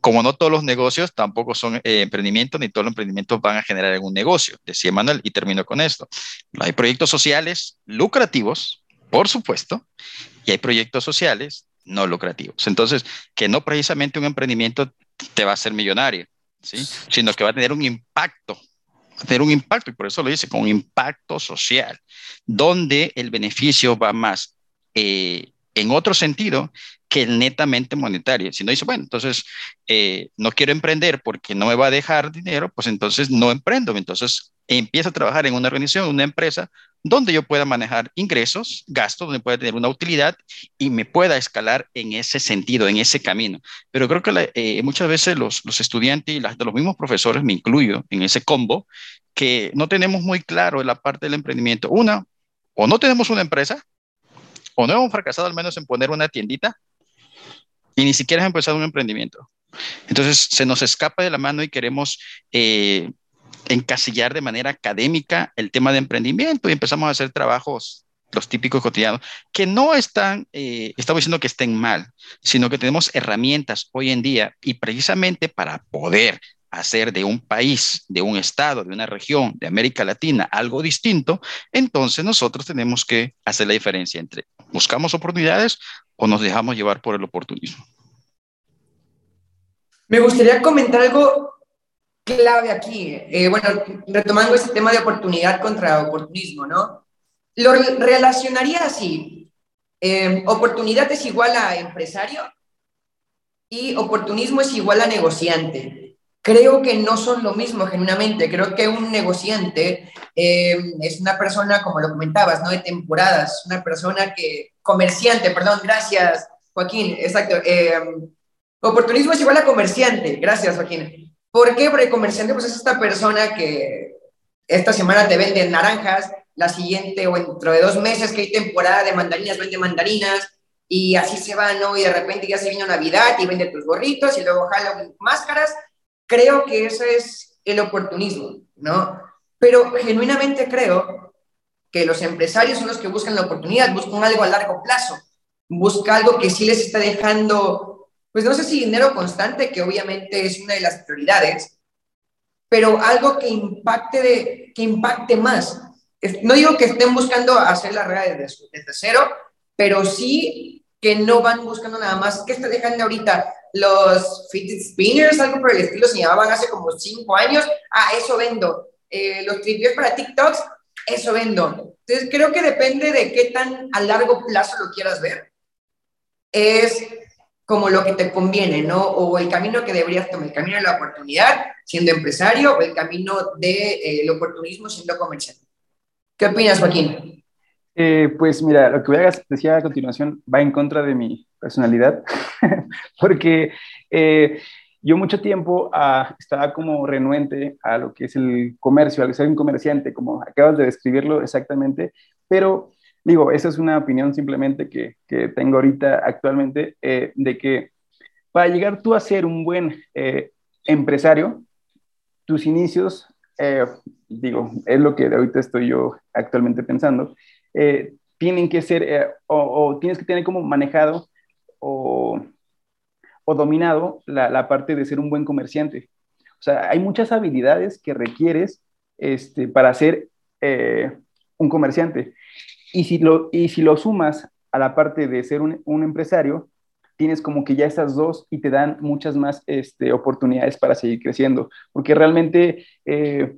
como no todos los negocios tampoco son eh, emprendimiento, ni todos los emprendimientos van a generar algún negocio, decía Manuel, y termino con esto. Hay proyectos sociales lucrativos, por supuesto, y hay proyectos sociales no lucrativos. Entonces, que no precisamente un emprendimiento te va a hacer millonario, ¿sí? sino que va a tener un impacto, va a tener un impacto, y por eso lo dice, con impacto social, donde el beneficio va más eh, en otro sentido que el netamente monetario. Si no dice, bueno, entonces eh, no quiero emprender porque no me va a dejar dinero, pues entonces no emprendo. Entonces empiezo a trabajar en una organización, una empresa, donde yo pueda manejar ingresos, gastos, donde pueda tener una utilidad y me pueda escalar en ese sentido, en ese camino. Pero creo que eh, muchas veces los, estudiantes y los mismos profesores, me incluyo en ese combo, que no tenemos muy claro la parte del emprendimiento. Una, o no tenemos una empresa, o no hemos fracasado al menos en poner una tiendita, y ni siquiera hemos empezado un emprendimiento. Entonces se nos escapa de la mano y queremos eh, encasillar de manera académica el tema de emprendimiento y empezamos a hacer trabajos los típicos cotidianos, que no están, eh, estamos diciendo que estén mal, sino que tenemos herramientas hoy en día y precisamente para poder hacer de un país, de un estado, de una región, de América Latina algo distinto, entonces nosotros tenemos que hacer la diferencia entre buscamos oportunidades o nos dejamos llevar por el oportunismo. Me gustaría comentar algo clave aquí. Eh, bueno, retomando ese tema de oportunidad contra oportunismo, ¿no? Lo relacionaría así. Eh, oportunidad es igual a empresario y oportunismo es igual a negociante. Creo que no son lo mismo, genuinamente. Creo que un negociante eh, es una persona, como lo comentabas, ¿no? De temporadas, una persona que, comerciante, perdón, gracias, Joaquín, exacto. oportunismo es igual a comerciante, gracias, Joaquín. ¿Por qué? Porque comerciante pues, es esta persona que esta semana te vende naranjas, la siguiente o dentro de dos meses que hay temporada de mandarinas, vende mandarinas, y así se va, ¿no? Y de repente ya se vino Navidad y vende tus gorritos y luego Halloween máscaras. Creo que ese es el oportunismo, ¿no? Pero genuinamente creo que los empresarios son los que buscan la oportunidad, buscan algo a largo plazo, buscan algo que sí les está dejando pues no sé si dinero constante, que obviamente es una de las prioridades, pero algo que impacte, de, que impacte más. No digo que estén buscando hacer la red desde, desde cero, pero sí que no van buscando nada más. ¿Qué está dejando ahorita? Los fidget spinners, algo por el estilo, se llamaban hace como cinco años. Ah, eso vendo. Eh, los tripios para TikToks, eso vendo. Entonces, creo que depende de qué tan a largo plazo lo quieras ver. Es como lo que te conviene, ¿no? O el camino que deberías tomar, el camino de la oportunidad siendo empresario o el camino del de, eh, oportunismo siendo comerciante. ¿Qué opinas, Joaquín? Eh, pues mira, lo que voy a decir a continuación va en contra de mi personalidad, porque eh, yo mucho tiempo ah, estaba como renuente a lo que es el comercio, al ser un comerciante, como acabas de describirlo exactamente, pero Digo, esa es una opinión simplemente que, que tengo ahorita actualmente, eh, de que para llegar tú a ser un buen eh, empresario, tus inicios, eh, digo, es lo que ahorita estoy yo actualmente pensando, tienen que ser, o, o, tienes que tener como manejado o, o dominado la, la, parte de ser un buen comerciante. O sea, hay muchas habilidades que requieres este, para ser un comerciante. Y si lo, y si lo sumas a la parte de ser un, un empresario, tienes como que ya esas dos y te dan muchas más este, oportunidades para seguir creciendo. Porque realmente, eh,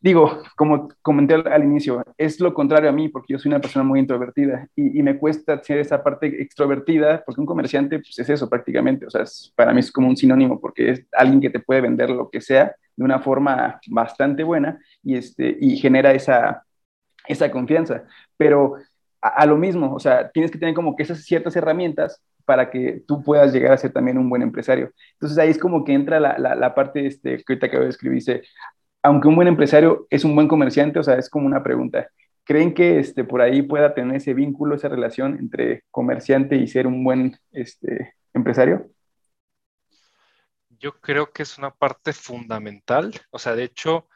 digo, como comenté al, inicio, es lo contrario a mí, porque yo soy una persona muy introvertida y, y, me cuesta ser esa parte extrovertida, porque un comerciante pues, es eso prácticamente. O sea, para mí es como un sinónimo, porque es alguien que te puede vender lo que sea de una forma bastante buena y, este, y genera esa, esa confianza pero a, lo mismo, o sea, tienes que tener como que esas ciertas herramientas para que tú puedas llegar a ser también un buen empresario. Entonces ahí es como que entra la, la, parte este, que ahorita acabo de escribir, dice, aunque un buen empresario es un buen comerciante, o sea, es como una pregunta. ¿Creen que este, por ahí pueda tener ese vínculo, esa relación entre comerciante y ser un buen este, empresario? Yo creo que es una parte fundamental. O sea, de hecho,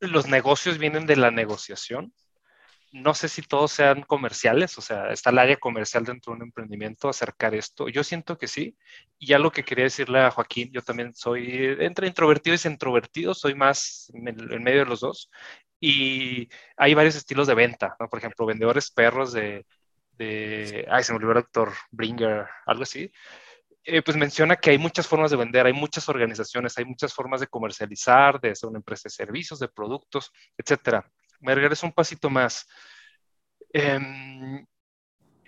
los negocios vienen de la negociación no sé si todos sean comerciales, o sea, está el área comercial dentro de un emprendimiento, acercar esto. Yo siento que sí. Y ya lo que quería decirle a Joaquín, yo también soy entre introvertido y introvertido, soy más en, medio de los dos. Y hay varios estilos de venta, ¿no? Por ejemplo, vendedores perros de, de ay, se me olvidó el doctor Bringer, algo así. Eh, pues menciona que hay muchas formas de vender, hay muchas organizaciones, hay muchas formas de comercializar, de ser una empresa de servicios, de productos, etcétera me regreso un pasito más. Em,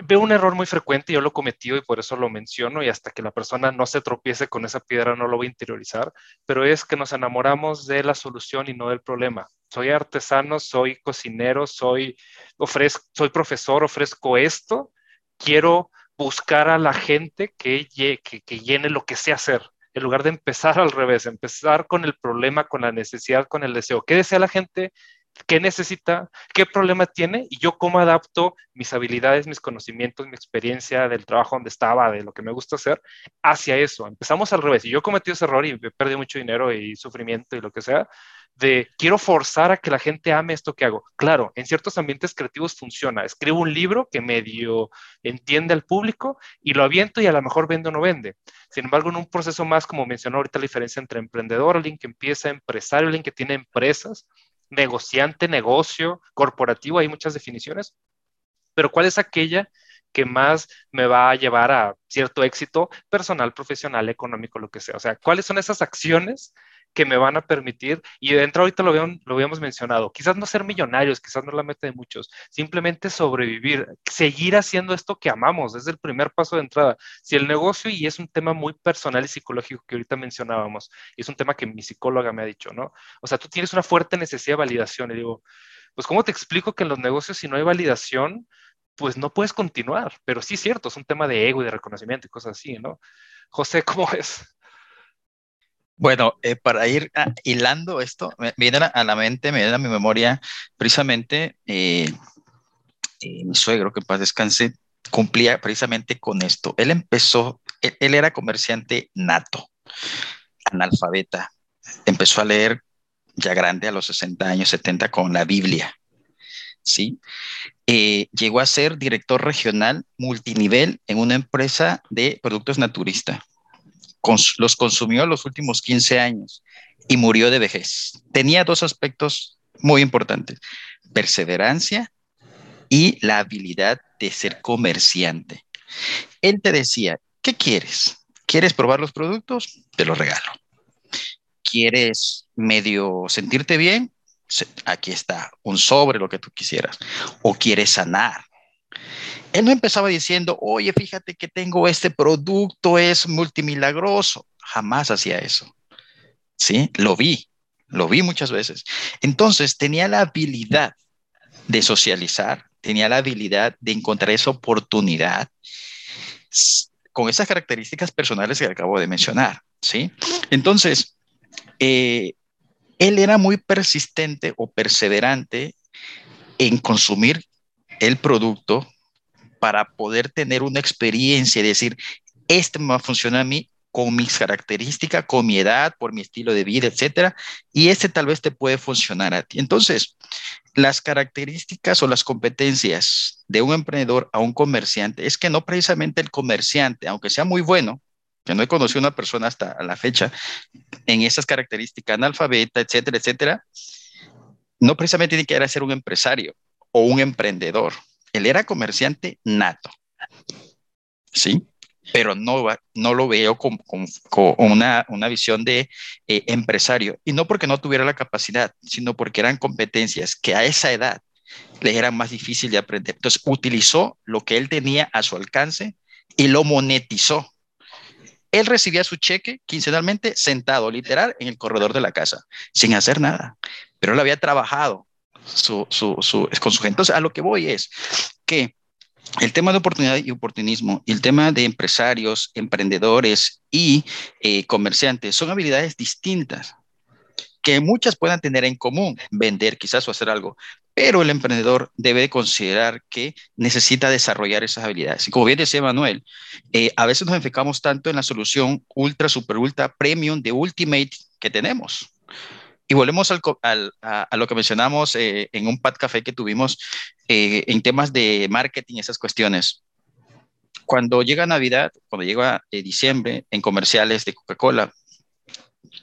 veo un error muy frecuente, yo lo he cometido y por eso lo menciono y hasta que la persona no se tropiece con esa piedra no lo voy a interiorizar, pero es que nos enamoramos de la solución y no del problema. soy artesano, soy cocinero, soy, ofrezco, soy profesor, ofrezco esto, quiero buscar a la gente que, que, que llene lo que sé hacer, en lugar de empezar al revés, empezar con el problema, con la necesidad, con el deseo. ¿Qué desea la gente? Qué necesita, qué problema tiene y yo cómo adapto mis habilidades, mis conocimientos, mi experiencia del trabajo donde estaba, de lo que me gusta hacer, hacia eso. Empezamos al revés. Y yo cometí ese error y perdido mucho dinero y sufrimiento y lo que sea, de quiero forzar a que la gente ame esto que hago. Claro, en ciertos ambientes creativos funciona. Escribo un libro que medio entiende al público y lo aviento y a lo mejor vende o no vende. Sin embargo, en un proceso más, como mencionó ahorita, la diferencia entre emprendedor, alguien que empieza, empresario, alguien que tiene empresas, negociante, negocio, corporativo, hay muchas definiciones, pero ¿cuál es aquella que más me va a llevar a cierto éxito personal, profesional, económico, lo que sea? O sea, ¿cuáles son esas acciones que me van a permitir, y dentro ahorita lo, lo habíamos mencionado, quizás no ser millonarios, quizás no la meta de muchos, simplemente sobrevivir, seguir haciendo esto que amamos, es el primer paso de entrada. Si el negocio, y es un tema muy personal y psicológico que ahorita mencionábamos, es un tema que mi psicóloga me ha dicho, ¿no? O sea, tú tienes una fuerte necesidad de validación, y digo, pues ¿cómo te explico que en los negocios si no hay validación, pues no puedes continuar? Pero sí es cierto, es un tema de ego y de reconocimiento y cosas así, ¿no? José, ¿cómo es? Bueno, eh, para ir ah, hilando esto, me, viene a la mente, me viene a mi memoria precisamente eh, eh, mi suegro, que en paz descanse, cumplía precisamente con esto. Él empezó, él, era comerciante nato, analfabeta. Empezó a leer ya grande, a los 60 años, 70, con la Biblia. ¿Sí? llegó a ser director regional multinivel en una empresa de productos naturistas los consumió los últimos 15 años y murió de vejez. Tenía dos aspectos muy importantes, perseverancia y la habilidad de ser comerciante. Él te decía, ¿qué quieres? ¿Quieres probar los productos? Te los regalo. ¿Quieres medio sentirte bien? Aquí está, un sobre, lo que tú quisieras. ¿O quieres sanar? Él no empezaba diciendo, oye, fíjate que tengo este producto, es multimilagroso. Jamás hacía eso. Sí, lo vi, lo vi muchas veces. Entonces tenía la habilidad de socializar, tenía la habilidad de encontrar esa oportunidad con esas características personales que acabo de mencionar. Sí, entonces eh, él era muy persistente o perseverante en consumir el producto para poder tener una experiencia y decir, este me va a a mí con mis características, con mi edad, por mi estilo de vida, etcétera, y este tal vez te puede funcionar a ti. Entonces, las características o las competencias de un emprendedor a un comerciante es que no precisamente el comerciante, aunque sea muy bueno, que no he conocido una persona hasta la fecha en esas características, analfabeta, etcétera, etcétera, no precisamente tiene que ser un empresario o un emprendedor. Él era comerciante nato, ¿sí? Pero no, no lo veo con, una, visión de eh, empresario. Y no porque no tuviera la capacidad, sino porque eran competencias que a esa edad le eran más difícil de aprender. Entonces, utilizó lo que él tenía a su alcance y lo monetizó. Él recibía su cheque quincenalmente sentado, literal, en el corredor de la casa, sin hacer nada. Pero él había trabajado su, su, su, con su gente. Entonces, a lo que voy es que el tema de oportunidad y oportunismo y el tema de empresarios, emprendedores y eh, comerciantes son habilidades distintas que muchas puedan tener en común, vender quizás o hacer algo, pero el emprendedor debe considerar que necesita desarrollar esas habilidades. Y como bien decía Manuel, eh, a veces nos enfocamos tanto en la solución ultra, super, ultra, premium de Ultimate que tenemos. Y volvemos al, al, a, lo que mencionamos eh, en un pad café que tuvimos eh, en temas de marketing, esas cuestiones. Cuando llega Navidad, cuando llega eh, diciembre, en comerciales de Coca-Cola,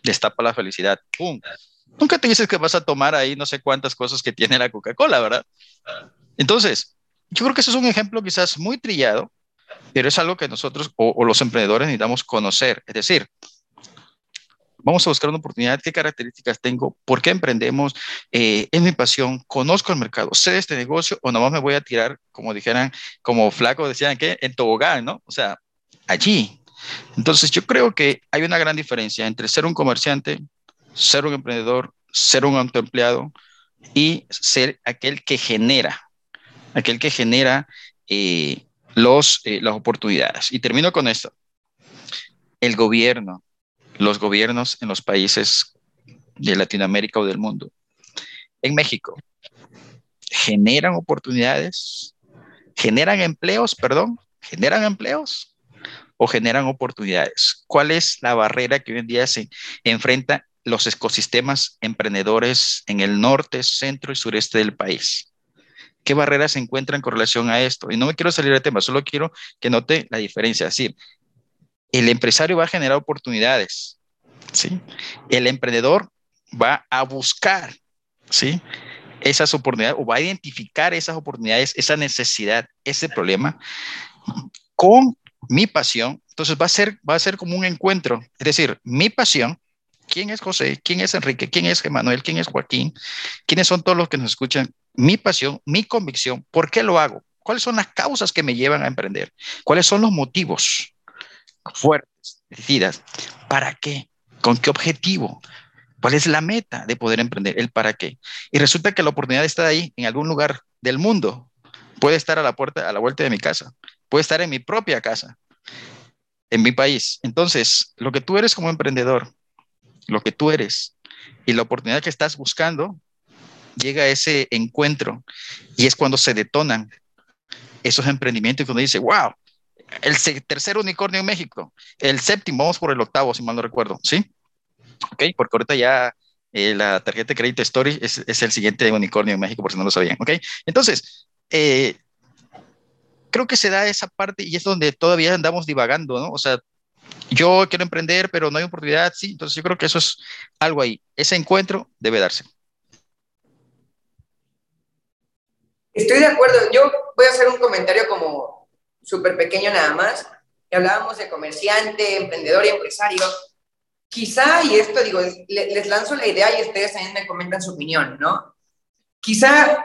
destapa la felicidad, ¡pum! Nunca te dices que vas a tomar ahí no sé cuántas cosas que tiene la Coca-Cola, ¿verdad? Entonces, yo creo que eso es un ejemplo quizás muy trillado, pero es algo que nosotros o, o los emprendedores necesitamos conocer. Es decir, vamos a buscar una oportunidad, qué características tengo, por qué emprendemos, eh, es mi pasión, conozco el mercado, sé este negocio o nomás me voy a tirar, como dijeran, como flaco decían que en tobogán, ¿no? O sea, allí. Entonces yo creo que hay una gran diferencia entre ser un comerciante, ser un emprendedor, ser un autoempleado y ser aquel que genera, aquel que genera eh, los, eh, las oportunidades. Y termino con esto. El gobierno, los gobiernos en los países de Latinoamérica o del mundo, en México, generan oportunidades, generan empleos, perdón, generan empleos o generan oportunidades. ¿Cuál es la barrera que hoy en día se enfrenta los ecosistemas emprendedores en el norte, centro y sureste del país? ¿Qué barreras se encuentran con relación a esto? Y no me quiero salir del tema, solo quiero que note la diferencia. Es decir, el empresario va a generar oportunidades, ¿sí? El emprendedor va a buscar, ¿sí? Esas oportunidades o va a identificar esas oportunidades, esa necesidad, ese problema con mi pasión. Entonces va a ser, va a ser como un encuentro. Es decir, mi pasión quién es José, quién es Enrique, quién es Emanuel, quién es Joaquín, quiénes son todos los que nos escuchan, mi pasión, mi convicción, ¿por qué lo hago? ¿Cuáles son las causas que me llevan a emprender? ¿Cuáles son los motivos fuertes, decididas? ¿Para qué? ¿Con qué objetivo? ¿Cuál es la meta de poder emprender? ¿El para qué? Y resulta que la oportunidad está ahí, en algún lugar del mundo. Puede estar a la puerta, a la vuelta de mi casa. Puede estar en mi propia casa, en mi país. Entonces, lo que tú eres como emprendedor, lo que tú eres y la oportunidad que estás buscando, llega a ese encuentro y es cuando se detonan esos emprendimientos y cuando dice, wow, el tercer unicornio en México, el séptimo, vamos por el octavo, si mal no recuerdo, ¿sí? Ok, porque ahorita ya eh, la tarjeta de crédito Story es, es, el siguiente unicornio en México, por si no lo sabían, ¿ok? Entonces, eh, creo que se da esa parte y es donde todavía andamos divagando, ¿no? O sea, yo quiero emprender, pero no hay oportunidad, sí, entonces yo creo que eso es algo ahí. Ese encuentro debe darse. Estoy de acuerdo. Yo voy a hacer un comentario como súper pequeño nada más. Hablábamos de comerciante, emprendedor y empresario. Quizá, y esto digo, les lanzo la idea y ustedes también me comentan su opinión, ¿no? Quizá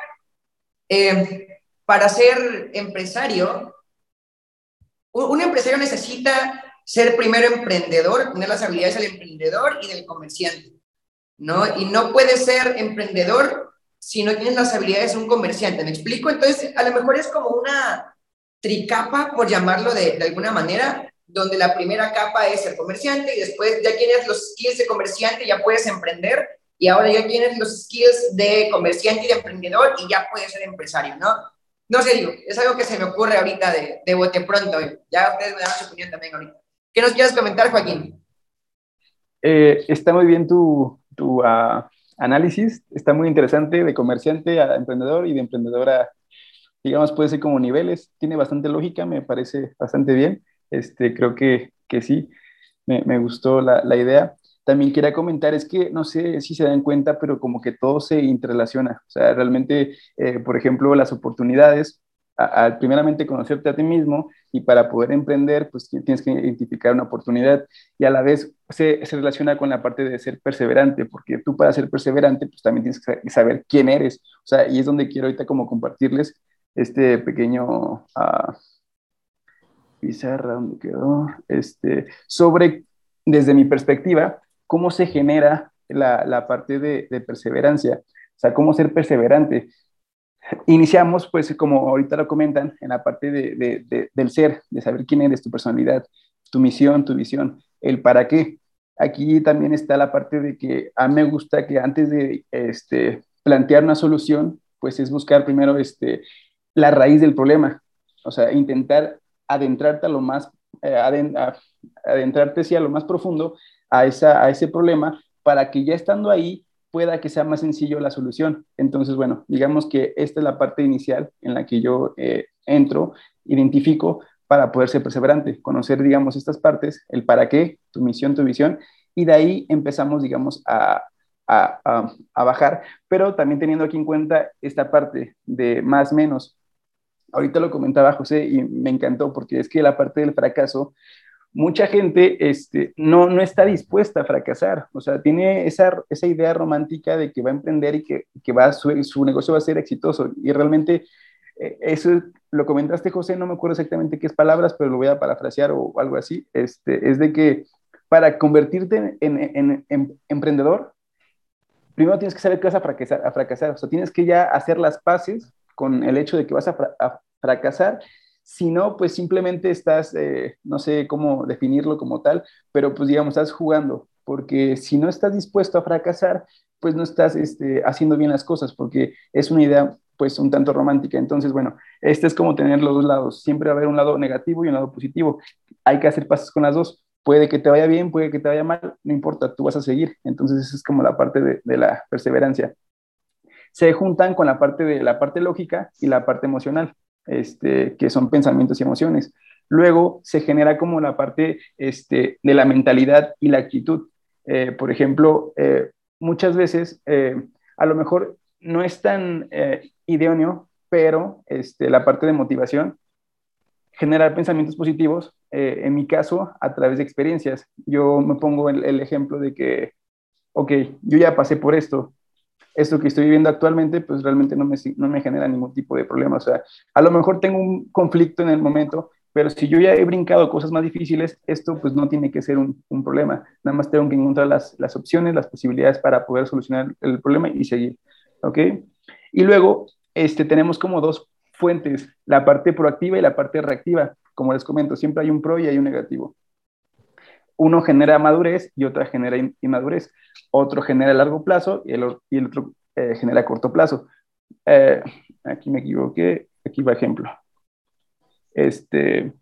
eh, para ser empresario, un empresario necesita ser primero emprendedor, tener las habilidades del emprendedor y del comerciante, ¿no? Y no puede ser emprendedor si no tienes las habilidades de un comerciante, ¿me explico? Entonces, a lo mejor es como una tricapa, por llamarlo de, alguna manera, donde la primera capa es el comerciante y después ya tienes los skills de comerciante, ya puedes emprender y ahora ya tienes los skills de comerciante y de emprendedor y ya puedes ser empresario, ¿no? No sé, digo, es algo que se me ocurre ahorita de, de bote pronto. Ya ustedes me dan su opinión también ahorita. ¿Qué nos quieres comentar, Joaquín? Eh, está muy bien tu, tu uh, análisis, está muy interesante de comerciante a emprendedor y de emprendedor a, digamos, puede ser como niveles, tiene bastante lógica, me parece bastante bien, este, creo que, que sí, me, me gustó la, la, idea. También quería comentar, es que no sé si se dan cuenta, pero como que todo se interrelaciona, o sea, realmente, eh, por ejemplo, las oportunidades, al primeramente conocerte a ti mismo y para poder emprender, pues tienes que identificar una oportunidad y a la vez se, se, relaciona con la parte de ser perseverante, porque tú para ser perseverante, pues también tienes que saber quién eres, o sea, y es donde quiero ahorita como compartirles este pequeño uh, pizarra, ¿dónde quedó? Este, sobre, desde mi perspectiva, cómo se genera la, la parte de, de perseverancia, o sea, cómo ser perseverante Iniciamos, pues, como ahorita lo comentan, en la parte de, de, del ser, de saber quién eres, tu personalidad, tu misión, tu visión, el para qué. Aquí también está la parte de que a mí me gusta que antes de este, plantear una solución, pues es buscar primero este, la raíz del problema, o sea, intentar adentrarte a lo más, eh, adentrarte sí, a lo más profundo a, esa, a ese problema para que ya estando ahí pueda que sea más sencillo la solución. Entonces, bueno, digamos que esta es la parte inicial en la que yo eh, entro, identifico para poder ser perseverante, conocer, digamos, estas partes, el para qué, tu misión, tu visión, y de ahí empezamos, digamos, a, a, a, a bajar, pero también teniendo aquí en cuenta esta parte de más menos. Ahorita lo comentaba José y me encantó porque es que la parte del fracaso mucha gente este, no, no está dispuesta a fracasar, o sea, tiene esa, esa idea romántica de que va a emprender y que, que va, su, su, negocio va a ser exitoso. Y realmente eh, eso lo comentaste, José, no me acuerdo exactamente qué es palabras, pero lo voy a parafrasear o algo así, este, es de que para convertirte en, en, en, en emprendedor, primero tienes que saber que vas a fracasar, a fracasar, o sea, tienes que ya hacer las paces con el hecho de que vas a, fracasar, si no, pues simplemente estás, eh, no sé cómo definirlo como tal, pero pues digamos, estás jugando, porque si no estás dispuesto a fracasar, pues no estás este, haciendo bien las cosas, porque es una idea pues un tanto romántica. Entonces, bueno, este es como tener los dos lados. Siempre va a haber un lado negativo y un lado positivo. Hay que hacer pasos con las dos. Puede que te vaya bien, puede que te vaya mal, no importa, tú vas a seguir. Entonces, esa es como la parte de la perseverancia. Se juntan con la parte de la parte lógica y la parte emocional, este, que son pensamientos y emociones. Luego se genera como la parte este, de la mentalidad y la actitud. Eh, por ejemplo, eh, muchas veces eh, a lo mejor no es tan idóneo, pero este, la parte de motivación, generar pensamientos positivos, en mi caso, a través de experiencias. Yo me pongo el, el, ejemplo de que, ok, yo ya pasé por esto, esto que estoy viviendo actualmente, pues realmente no me, no me genera ningún tipo de problema. O sea, a lo mejor tengo un conflicto en el momento, pero si yo ya he brincado cosas más difíciles, esto pues no tiene que ser un, un problema. Nada más tengo que encontrar las, las, opciones, las posibilidades para poder solucionar el problema y seguir. ¿Ok? Y luego este, tenemos como dos fuentes, la parte proactiva y la parte reactiva. Como les comento, siempre hay un pro y hay un negativo. Uno genera madurez y otra genera inmadurez. Otro genera largo plazo y el, otro eh, genera corto plazo. Eh, aquí me equivoqué, aquí va ejemplo. Este,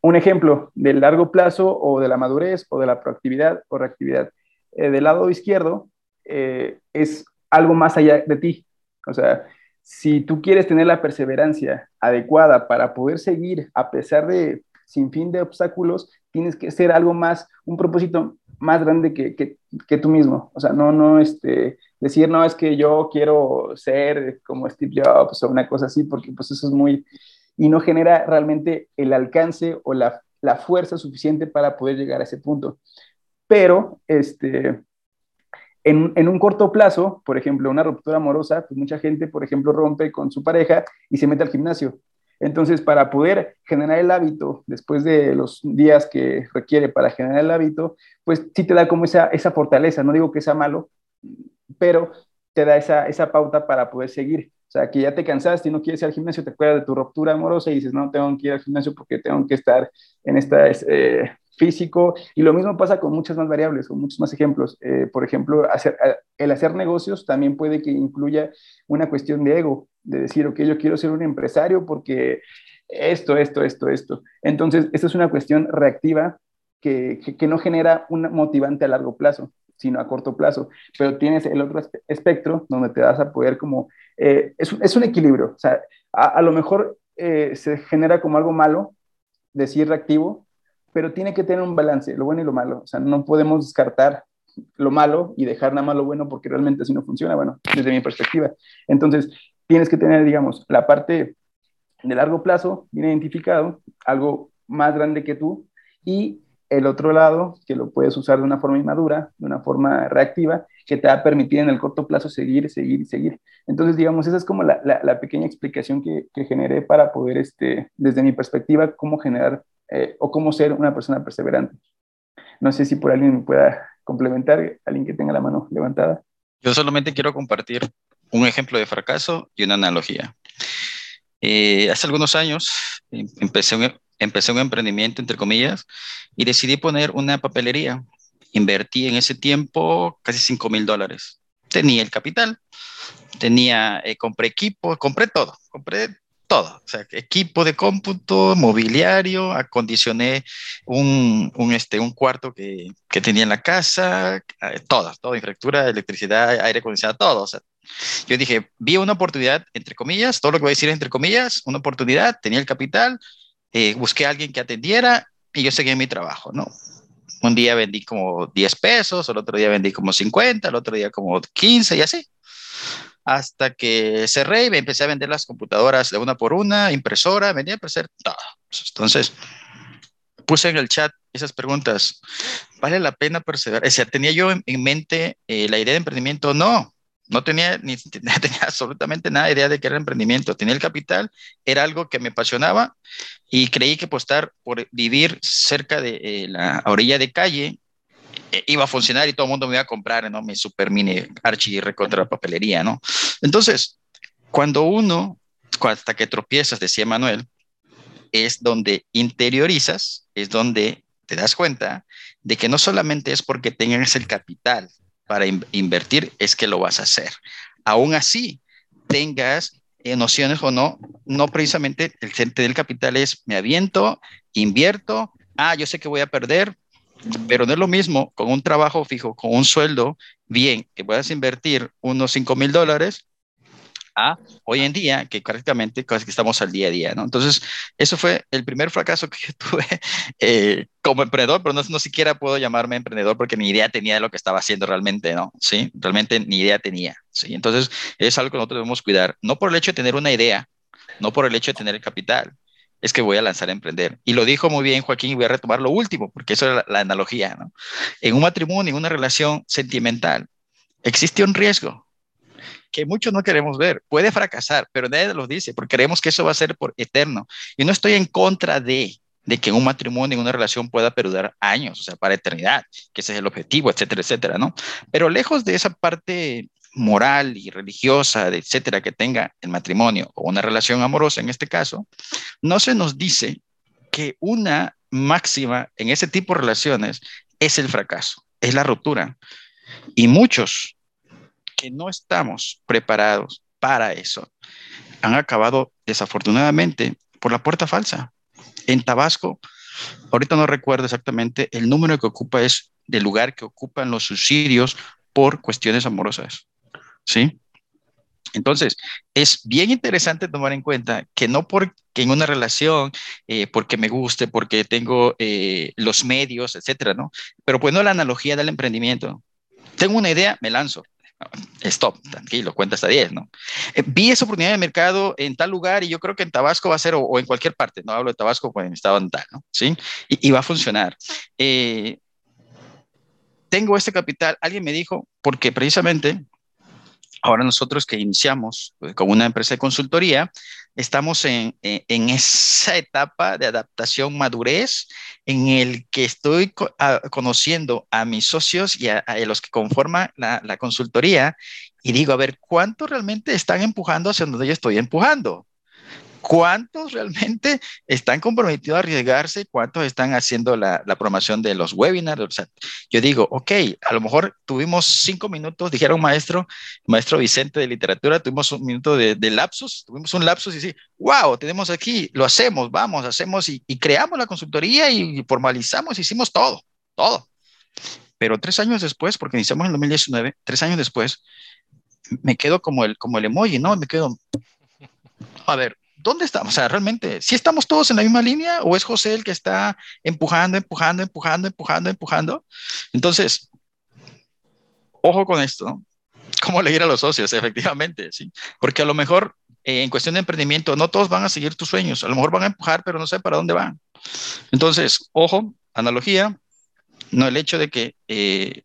un ejemplo del largo plazo o de la madurez o de la proactividad o reactividad. Eh, del lado izquierdo es algo más allá de ti. O sea, si tú quieres tener la perseverancia adecuada para poder seguir a pesar de sin fin de obstáculos, tienes que ser algo más, un propósito más grande que, que, tú mismo. O sea, no, no, este, decir, no, es que yo quiero ser como Steve Jobs o una cosa así, porque pues eso es muy, y no genera realmente el alcance o la, la fuerza suficiente para poder llegar a ese punto. Pero, este, en, en, un corto plazo, por ejemplo, una ruptura amorosa, pues mucha gente, por ejemplo, rompe con su pareja y se mete al gimnasio. Entonces, para poder generar el hábito después de los días que requiere para generar el hábito, pues sí te da como esa, esa fortaleza. No digo que sea malo, pero te da esa, esa pauta para poder seguir. O sea, que ya te cansaste y no quieres ir al gimnasio, te acuerdas de tu ruptura amorosa y dices, no, tengo que ir al gimnasio porque tengo que estar en esta eh, físico. Y lo mismo pasa con muchas más variables, con muchos más ejemplos. Eh, por ejemplo, hacer, el hacer negocios también puede que incluya una cuestión de ego, de decir, ok, yo quiero ser un empresario porque esto, esto, esto, esto. Entonces, esta es una cuestión reactiva que, que, no genera un motivante a largo plazo, sino a corto plazo. Pero tienes el otro espectro donde te vas a poder como eh, es, es, un equilibrio. O sea, a, a lo mejor eh, se genera como algo malo decir reactivo, pero tiene que tener un balance, lo bueno y lo malo. O sea, no podemos descartar lo malo y dejar nada más lo bueno porque realmente así no funciona, bueno, desde mi perspectiva. Entonces, tienes que tener, digamos, la parte de largo plazo bien identificado, algo más grande que tú, y el otro lado, que lo puedes usar de una forma inmadura, de una forma reactiva, que te va a permitir en el corto plazo seguir, seguir y seguir. Entonces, digamos, esa es como la, la, pequeña explicación que, que, generé para poder, este, desde mi perspectiva, cómo generar eh, o cómo ser una persona perseverante. No sé si por alguien me pueda complementar, alguien que tenga la mano levantada. Yo solamente quiero compartir un ejemplo de fracaso y una analogía. Eh, hace algunos años em, empecé un, empecé un emprendimiento, entre comillas, y decidí poner una papelería. Invertí en ese tiempo casi 5 mil dólares. Tenía el capital, tenía, eh, compré equipo, compré todo, compré todo, o sea, equipo de cómputo, mobiliario, acondicioné un, un, este, un cuarto que, que tenía en la casa, eh, todo, toda infraestructura, electricidad, aire acondicionado, todo. O sea, yo dije, vi una oportunidad, entre comillas, todo lo que voy a decir entre comillas, una oportunidad, tenía el capital, eh, busqué a alguien que atendiera y yo seguí mi trabajo, ¿no? Un día vendí como 10 pesos, el otro día vendí como 50, el otro día como 15 y así. Hasta que cerré y empecé a vender las computadoras de una por una, impresora, vendía a hacer todo. Entonces, puse en el chat esas preguntas. ¿Vale la pena perseverar? O sea, ¿tenía yo en, mente eh, la idea de emprendimiento? No, no tenía, ni, tenía absolutamente nada de idea de que era emprendimiento. Tenía el capital, era algo que me apasionaba y creí que apostar por vivir cerca de eh, la orilla de calle iba a funcionar y todo el mundo me iba a comprar, ¿no? Mi super mini archi recontra papelería, ¿no? Entonces, cuando uno, hasta que tropiezas, decía Manuel, es donde interiorizas, es donde te das cuenta de que no solamente es porque tengas el capital para invertir, es que lo vas a hacer. Aún así, tengas eh, nociones o no, no precisamente el centro del capital es me aviento, invierto, ah, yo sé que voy a perder, pero no es lo mismo con un trabajo fijo, con un sueldo bien, que puedas invertir unos 5 mil dólares a hoy en día, que prácticamente casi que estamos al día a día, ¿no? Entonces, eso fue el primer fracaso que tuve eh, como emprendedor, pero no, no siquiera puedo llamarme emprendedor porque ni idea tenía de lo que estaba haciendo realmente, ¿no? Sí, realmente ni idea tenía, ¿sí? Entonces, es algo que nosotros debemos cuidar, no por el hecho de tener una idea, no por el hecho de tener el capital, es que voy a lanzar a emprender. Y lo dijo muy bien Joaquín y voy a retomar lo último, porque eso es la, la analogía, ¿no? En un matrimonio, en una relación sentimental, existe un riesgo, que muchos no queremos ver. Puede fracasar, pero nadie lo dice, porque creemos que eso va a ser por eterno. Y no estoy en contra de, de que un matrimonio, en una relación pueda perdurar años, o sea, para eternidad, que ese es el objetivo, etcétera, etcétera, ¿no? Pero lejos de esa parte moral y religiosa, etcétera, que tenga el matrimonio o una relación amorosa en este caso, no se nos dice que una máxima en ese tipo de relaciones es el fracaso, es la ruptura. Y muchos que no estamos preparados para eso han acabado desafortunadamente por la puerta falsa. En Tabasco, ahorita no recuerdo exactamente, el número que ocupa es del lugar que ocupan los suicidios por cuestiones amorosas. ¿Sí? Entonces, es bien interesante tomar en cuenta que no porque en una relación, eh, porque me guste, porque tengo eh, los medios, etcétera, ¿no? Pero pues no la analogía del emprendimiento. Tengo una idea, me lanzo stop, tranquilo, cuenta hasta 10, ¿no? Eh, vi esa oportunidad de mercado en tal lugar y yo creo que en Tabasco va a ser, o, en cualquier parte, no hablo de Tabasco, pues en estado tal, ¿no? ¿Sí? Y, va a funcionar. Tengo este capital, alguien me dijo, porque precisamente ahora nosotros que iniciamos pues, con una empresa de consultoría, estamos en, esa etapa de adaptación madurez en el que estoy conociendo a mis socios y a, los que conforman la, la, consultoría y digo, a ver, ¿cuántos realmente están empujando hacia donde yo estoy empujando? ¿Cuántos realmente están comprometidos a arriesgarse? ¿Cuántos están haciendo la, la promoción de los webinars? O sea, yo digo, ok, a lo mejor tuvimos cinco minutos, dijeron maestro, maestro Vicente de literatura, tuvimos un minuto de, de lapsus, tuvimos un lapsus y sí, wow, tenemos aquí, lo hacemos, vamos, hacemos y, y creamos la consultoría y formalizamos, hicimos todo, todo. Pero tres años después, porque iniciamos en el 2019, tres años después, me quedo como el, como el emoji, ¿no? Me quedo, a ver, ¿dónde estamos? O sea, realmente, ¿sí estamos todos en la misma línea o es José el que está empujando, empujando, empujando, empujando, empujando? Entonces, ojo con esto, ¿no? ¿Cómo elegir a los socios? Efectivamente, sí. Porque a lo mejor eh, en cuestión de emprendimiento, no todos van a seguir tus sueños. A lo mejor van a empujar, pero no sé para dónde van. Entonces, ojo, analogía, no el hecho de que eh,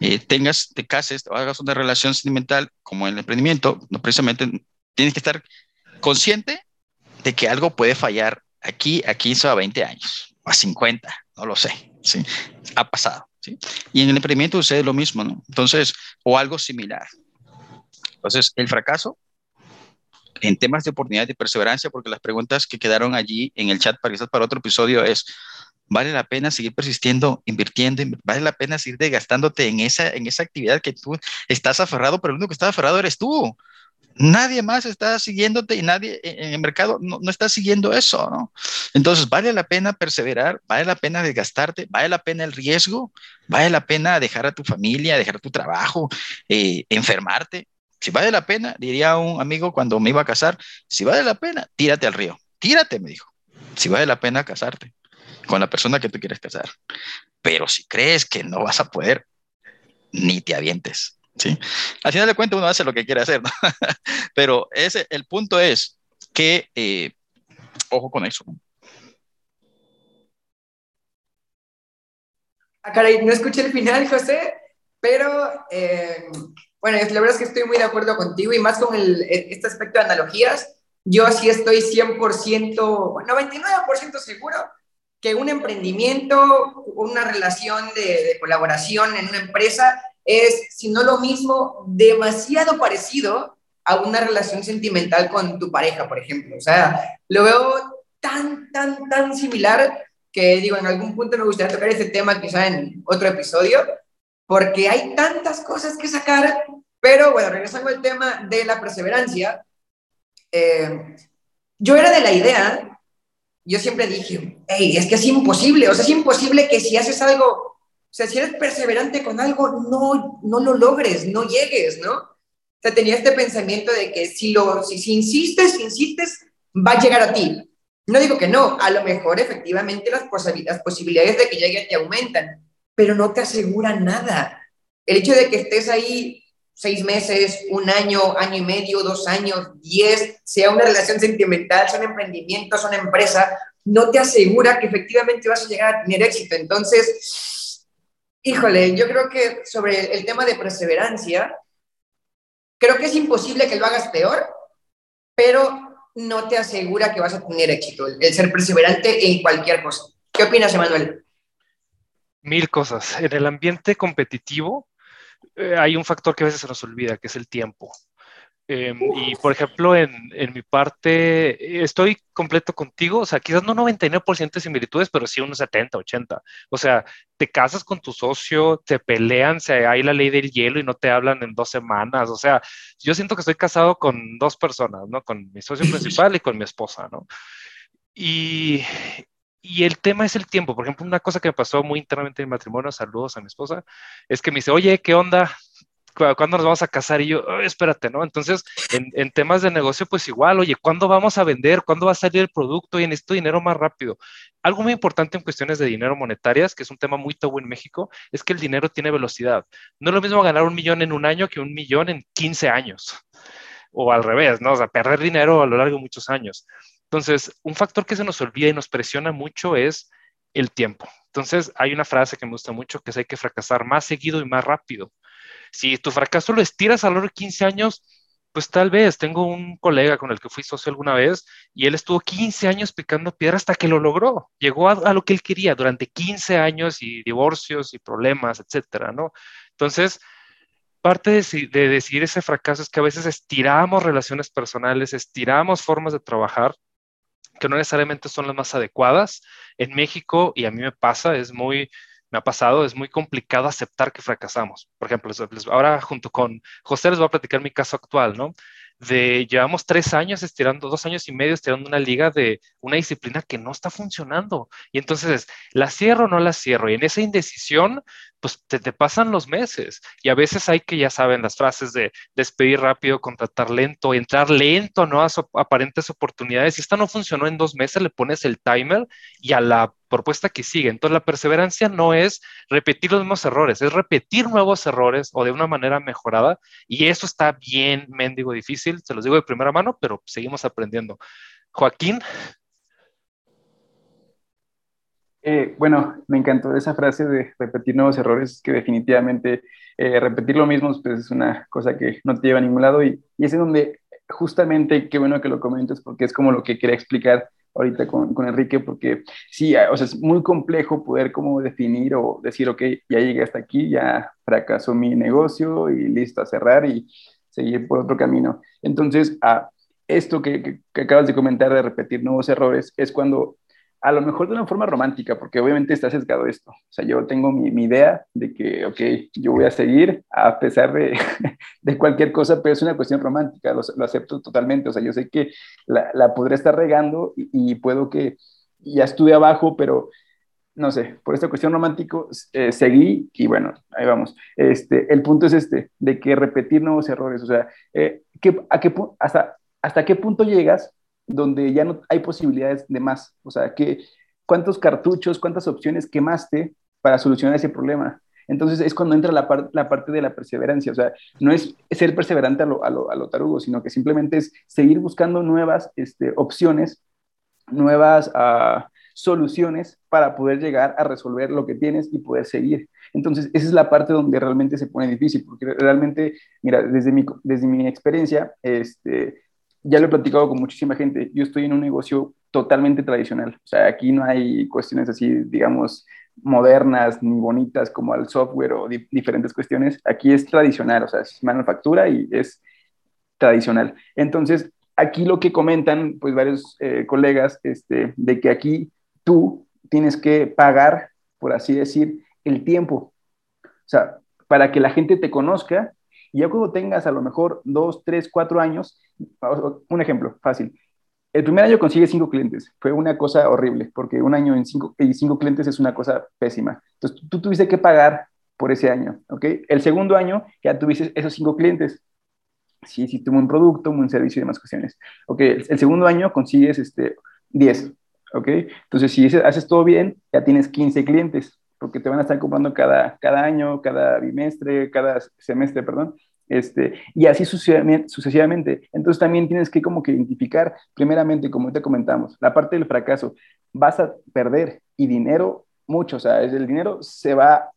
eh, tengas, te cases, o hagas una relación sentimental como en el emprendimiento, no precisamente tienes que estar consciente de que algo puede fallar aquí a 15 o a 20 años, a 50, no lo sé, ¿sí? Ha pasado, ¿sí? Y en el emprendimiento sucede lo mismo, ¿no? Entonces, o algo similar. Entonces, el fracaso en temas de oportunidad y perseverancia, porque las preguntas que quedaron allí en el chat para para otro episodio es, ¿vale la pena seguir persistiendo, invirtiendo? ¿Vale la pena seguir desgastándote en esa, en esa actividad que tú estás aferrado, pero el único que está aferrado eres tú? Nadie más está siguiéndote y nadie en el mercado no, está siguiendo eso, ¿no? Entonces, ¿vale la pena perseverar? ¿Vale la pena desgastarte? ¿Vale la pena el riesgo? ¿Vale la pena dejar a tu familia, dejar tu trabajo, eh, enfermarte? Si vale la pena, diría un amigo cuando me iba a casar, si vale la pena, tírate al río. Tírate, me dijo. Si vale la pena casarte con la persona que tú quieres casar. Pero si crees que no vas a poder, ni te avientes. ¿Sí? Al final de cuentas uno hace lo que quiere hacer. Pero ese, el punto es que, eh, ojo con eso. Ah, no escuché el final, José, pero eh, bueno, la verdad es que estoy muy de acuerdo contigo y más con este aspecto de analogías. Yo sí estoy 100%, 99% seguro que un emprendimiento, una relación de, colaboración en una empresa es, si no lo mismo, demasiado parecido a una relación sentimental con tu pareja, por ejemplo. O sea, lo veo tan, tan, tan similar que digo, en algún punto me gustaría tocar ese tema quizá en otro episodio, porque hay tantas cosas que sacar, pero bueno, regresando al tema de la perseverancia, eh, yo era de la idea yo siempre dije, hey, es que es imposible, o sea, es imposible que si haces algo, o sea, si eres perseverante con algo, no, no lo logres, no llegues, ¿no? O sea, tenía este pensamiento de que si, lo, si, si insistes, si insistes, va a llegar a ti. No digo que no, a lo mejor efectivamente las, posibilidades de que llegue te aumentan, pero no te asegura nada. El hecho de que estés ahí seis meses, un año, año y medio, dos años, diez, sea una relación sentimental, sea un emprendimiento, sea una empresa, no te asegura que efectivamente vas a llegar a tener éxito. Entonces, híjole, yo creo que sobre el tema de perseverancia, creo que es imposible que lo hagas peor, pero no te asegura que vas a tener éxito, el ser perseverante en cualquier cosa. ¿Qué opinas, Emanuel? Mil cosas. En el ambiente competitivo, eh, hay un factor que a veces se nos olvida, que es el tiempo. Em, y por ejemplo, en, en, mi parte, estoy completo contigo, o sea, quizás no 99% de similitudes, pero sí unos 70, 80. O sea, te casas con tu socio, te pelean, se, hay la ley del hielo y no te hablan en dos semanas. O sea, yo siento que estoy casado con dos personas, ¿no? Con mi socio principal y con mi esposa, ¿no? Y, y el tema es el tiempo. Por ejemplo, una cosa que me pasó muy internamente en mi matrimonio, saludos a mi esposa, es que me dice, oye, ¿qué onda? ¿Cuándo nos vamos a casar? Y yo, espérate, ¿no? Entonces, en, temas de negocio, pues igual, oye, ¿cuándo vamos a vender? ¿Cuándo va a salir el producto? Y necesito dinero más rápido. Algo muy importante en cuestiones de dinero monetarias, que es un tema muy tabú en México, es que el dinero tiene velocidad. No es lo mismo ganar un millón en un año que un millón en 15 años. O al revés, ¿no? O sea, perder dinero a lo largo de muchos años. Entonces, un factor que se nos olvida y nos presiona mucho es el tiempo. Entonces, hay una frase que me gusta mucho que es hay que fracasar más seguido y más rápido. Si tu fracaso lo estiras a lo largo de 15 años, pues tal vez. Tengo un colega con el que fui socio alguna vez y él estuvo 15 años picando piedra hasta que lo logró. Llegó a, a lo que él quería durante 15 años y divorcios y problemas, etcétera, ¿no? Entonces, parte de, de decidir ese fracaso es que a veces estiramos relaciones personales, estiramos formas de trabajar que no necesariamente son las más adecuadas. En México, y a mí me pasa, es muy, me ha pasado, es muy complicado aceptar que fracasamos. Por ejemplo, ahora junto con José les voy a platicar mi caso actual, ¿no? de llevamos tres años estirando, dos años y medio estirando una liga de una disciplina que no está funcionando. Y entonces, ¿la cierro o no la cierro? Y en esa indecisión, pues te, pasan los meses. Y a veces hay que, ya saben, las frases de despedir rápido, contratar lento, entrar lento a nuevas aparentes oportunidades. Si esta no funcionó en dos meses, le pones el timer y a la propuesta que sigue. Entonces, la perseverancia no es repetir los mismos errores, es repetir nuevos errores o de una manera mejorada. Y eso está bien, mendigo, difícil, se los digo de primera mano, pero seguimos aprendiendo. Joaquín. Eh, bueno, me encantó esa frase de repetir nuevos errores, que definitivamente eh, repetir lo mismo pues, es una cosa que no te lleva a ningún lado y, y es en donde justamente, qué bueno que lo comentes porque es como lo que quería explicar ahorita con, con, Enrique, porque sí, o sea, es muy complejo poder como definir o decir, ok, ya llegué hasta aquí, ya fracasó mi negocio y listo a cerrar y seguir por otro camino. Entonces, a esto que, que acabas de comentar de repetir nuevos errores es cuando a lo mejor de una forma romántica, porque obviamente está sesgado esto. O sea, yo tengo mi, mi idea de que, ok, yo voy a seguir a pesar de, de cualquier cosa, pero es una cuestión romántica, lo, acepto totalmente. O sea, yo sé que la, la podré estar regando y, y, puedo que ya estuve abajo, pero no sé, por esta cuestión romántico eh, seguí y bueno, ahí vamos. Este, el punto es este, de que repetir nuevos errores, o sea, eh, ¿qué, a qué, hasta, ¿hasta qué punto llegas donde ya no hay posibilidades de más. O sea, que, ¿cuántos cartuchos, cuántas opciones quemaste para solucionar ese problema? Entonces es cuando entra la, parte de la perseverancia. O sea, no es ser perseverante a lo, a lo, a tarugo, sino que simplemente es seguir buscando nuevas este, opciones, nuevas uh, soluciones para poder llegar a resolver lo que tienes y poder seguir. Entonces, esa es la parte donde realmente se pone difícil, porque realmente, mira, desde mi, desde mi experiencia, este, ya lo he platicado con muchísima gente, yo estoy en un negocio totalmente tradicional, o sea, aquí no hay cuestiones así, digamos, modernas ni bonitas como al software o diferentes cuestiones, aquí es tradicional, o sea, es manufactura y es tradicional. Entonces, aquí lo que comentan, pues varios eh, colegas, este, de que aquí tú tienes que pagar, por así decir, el tiempo. O sea, para que la gente te conozca y ya cuando tengas a lo mejor dos, tres, cuatro años, un ejemplo fácil. El primer año consigues cinco clientes. Fue una cosa horrible, porque un año en cinco, y cinco clientes es una cosa pésima. Entonces, tú tuviste que pagar por ese año, ¿ok? El segundo año ya tuviste esos cinco clientes. Sí, sí, tuvo un producto, un servicio y demás cuestiones. Ok, el, segundo año consigues este, 10, ¿ok? Entonces, si haces todo bien, ya tienes 15 clientes, porque te van a estar comprando cada, cada año, cada bimestre, cada semestre, perdón, este, y así sucesivamente. Entonces también tienes que como que identificar, primeramente, como te comentamos, la parte del fracaso. Vas a perder y dinero mucho, o sea, el dinero se va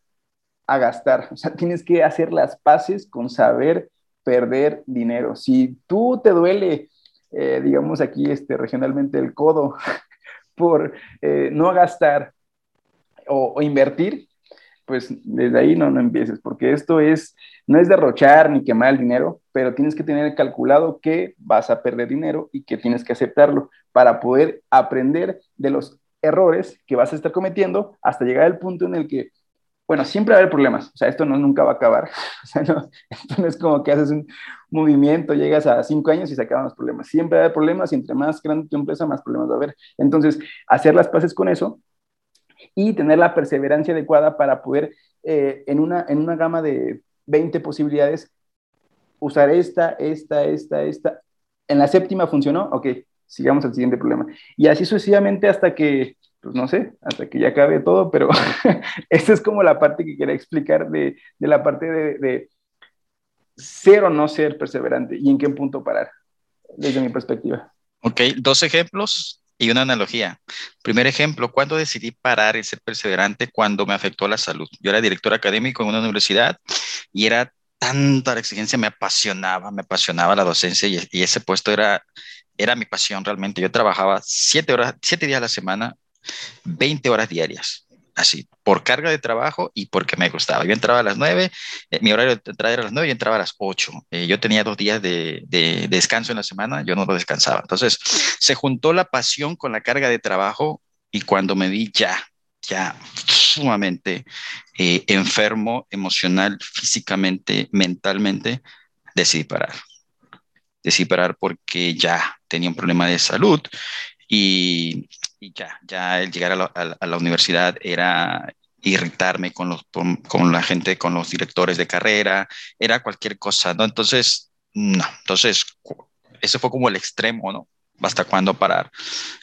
a gastar, o sea, tienes que hacer las paces con saber perder dinero. Si tú te duele, eh, digamos aquí este, regionalmente el codo por eh, no gastar o, invertir, pues desde ahí no, no empieces, porque esto es, no es derrochar ni quemar el dinero, pero tienes que tener calculado que vas a perder dinero y que tienes que aceptarlo para poder aprender de los errores que vas a estar cometiendo hasta llegar al punto en el que bueno, siempre va a haber problemas, o sea, esto no, nunca va a acabar, o sea, no, esto no es como que haces un movimiento, llegas a cinco años y se acaban los problemas, siempre va a haber problemas y entre más grande tu empresa, más problemas va a haber. Entonces, hacer las paces con eso y tener la perseverancia adecuada para poder eh, en, una, en una gama de 20 posibilidades usar esta, esta, esta, esta. En la séptima funcionó, ok, sigamos al siguiente problema. Y así sucesivamente hasta que pues no sé, hasta que ya acabe todo, pero esta es como la parte que quería explicar de, de la parte de, de, ser o no ser perseverante y en qué punto parar, desde mi perspectiva. Ok, dos ejemplos y una analogía. Primer ejemplo, ¿cuándo decidí parar y ser perseverante? Cuando me afectó la salud. Yo era director académico en una universidad y era tanta la exigencia, me apasionaba, me apasionaba la docencia y, y ese puesto era, era mi pasión realmente. Yo trabajaba siete horas, siete días a la semana, 20 horas diarias, así, por carga de trabajo y porque me gustaba. Yo entraba a las 9, eh, mi horario de entrada era a las 9 y entraba a las 8. Eh, yo tenía dos días de, de, descanso en la semana, yo no lo descansaba. Entonces, se juntó la pasión con la carga de trabajo y cuando me vi ya, ya sumamente eh, enfermo emocional, físicamente, mentalmente, decidí parar. Decidí parar porque ya tenía un problema de salud y y ya, ya el llegar a la, universidad era irritarme con, los, con, la gente, con los directores de carrera, era cualquier cosa, ¿no? Entonces, no, entonces, eso fue como el extremo, ¿no? ¿Hasta cuándo parar?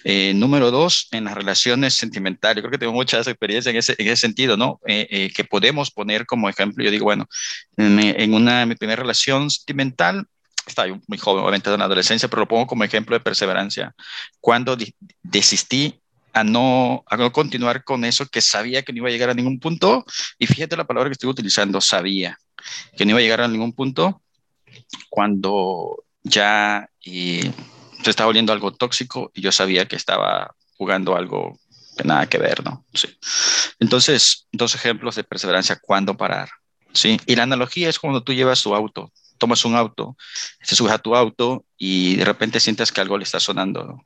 Eh, número dos, en las relaciones sentimentales. Yo creo que tengo muchas experiencias en ese, en ese sentido, ¿no? Eh, eh, que podemos poner como ejemplo. Yo digo, bueno, en, en una mi primera relación sentimental, estaba muy joven, obviamente en la adolescencia, pero lo pongo como ejemplo de perseverancia. Cuando desistí a no, a no continuar con eso que sabía que no iba a llegar a ningún punto, y fíjate la palabra que estoy utilizando, sabía que no iba a llegar a ningún punto, cuando ya se estaba volviendo algo tóxico y yo sabía que estaba jugando algo que nada que ver, ¿no? Sí. Entonces, dos ejemplos de perseverancia, cuándo parar, ¿sí? Y la analogía es cuando tú llevas tu auto, tomas un auto, te subes a tu auto y de repente sientes que algo le está sonando.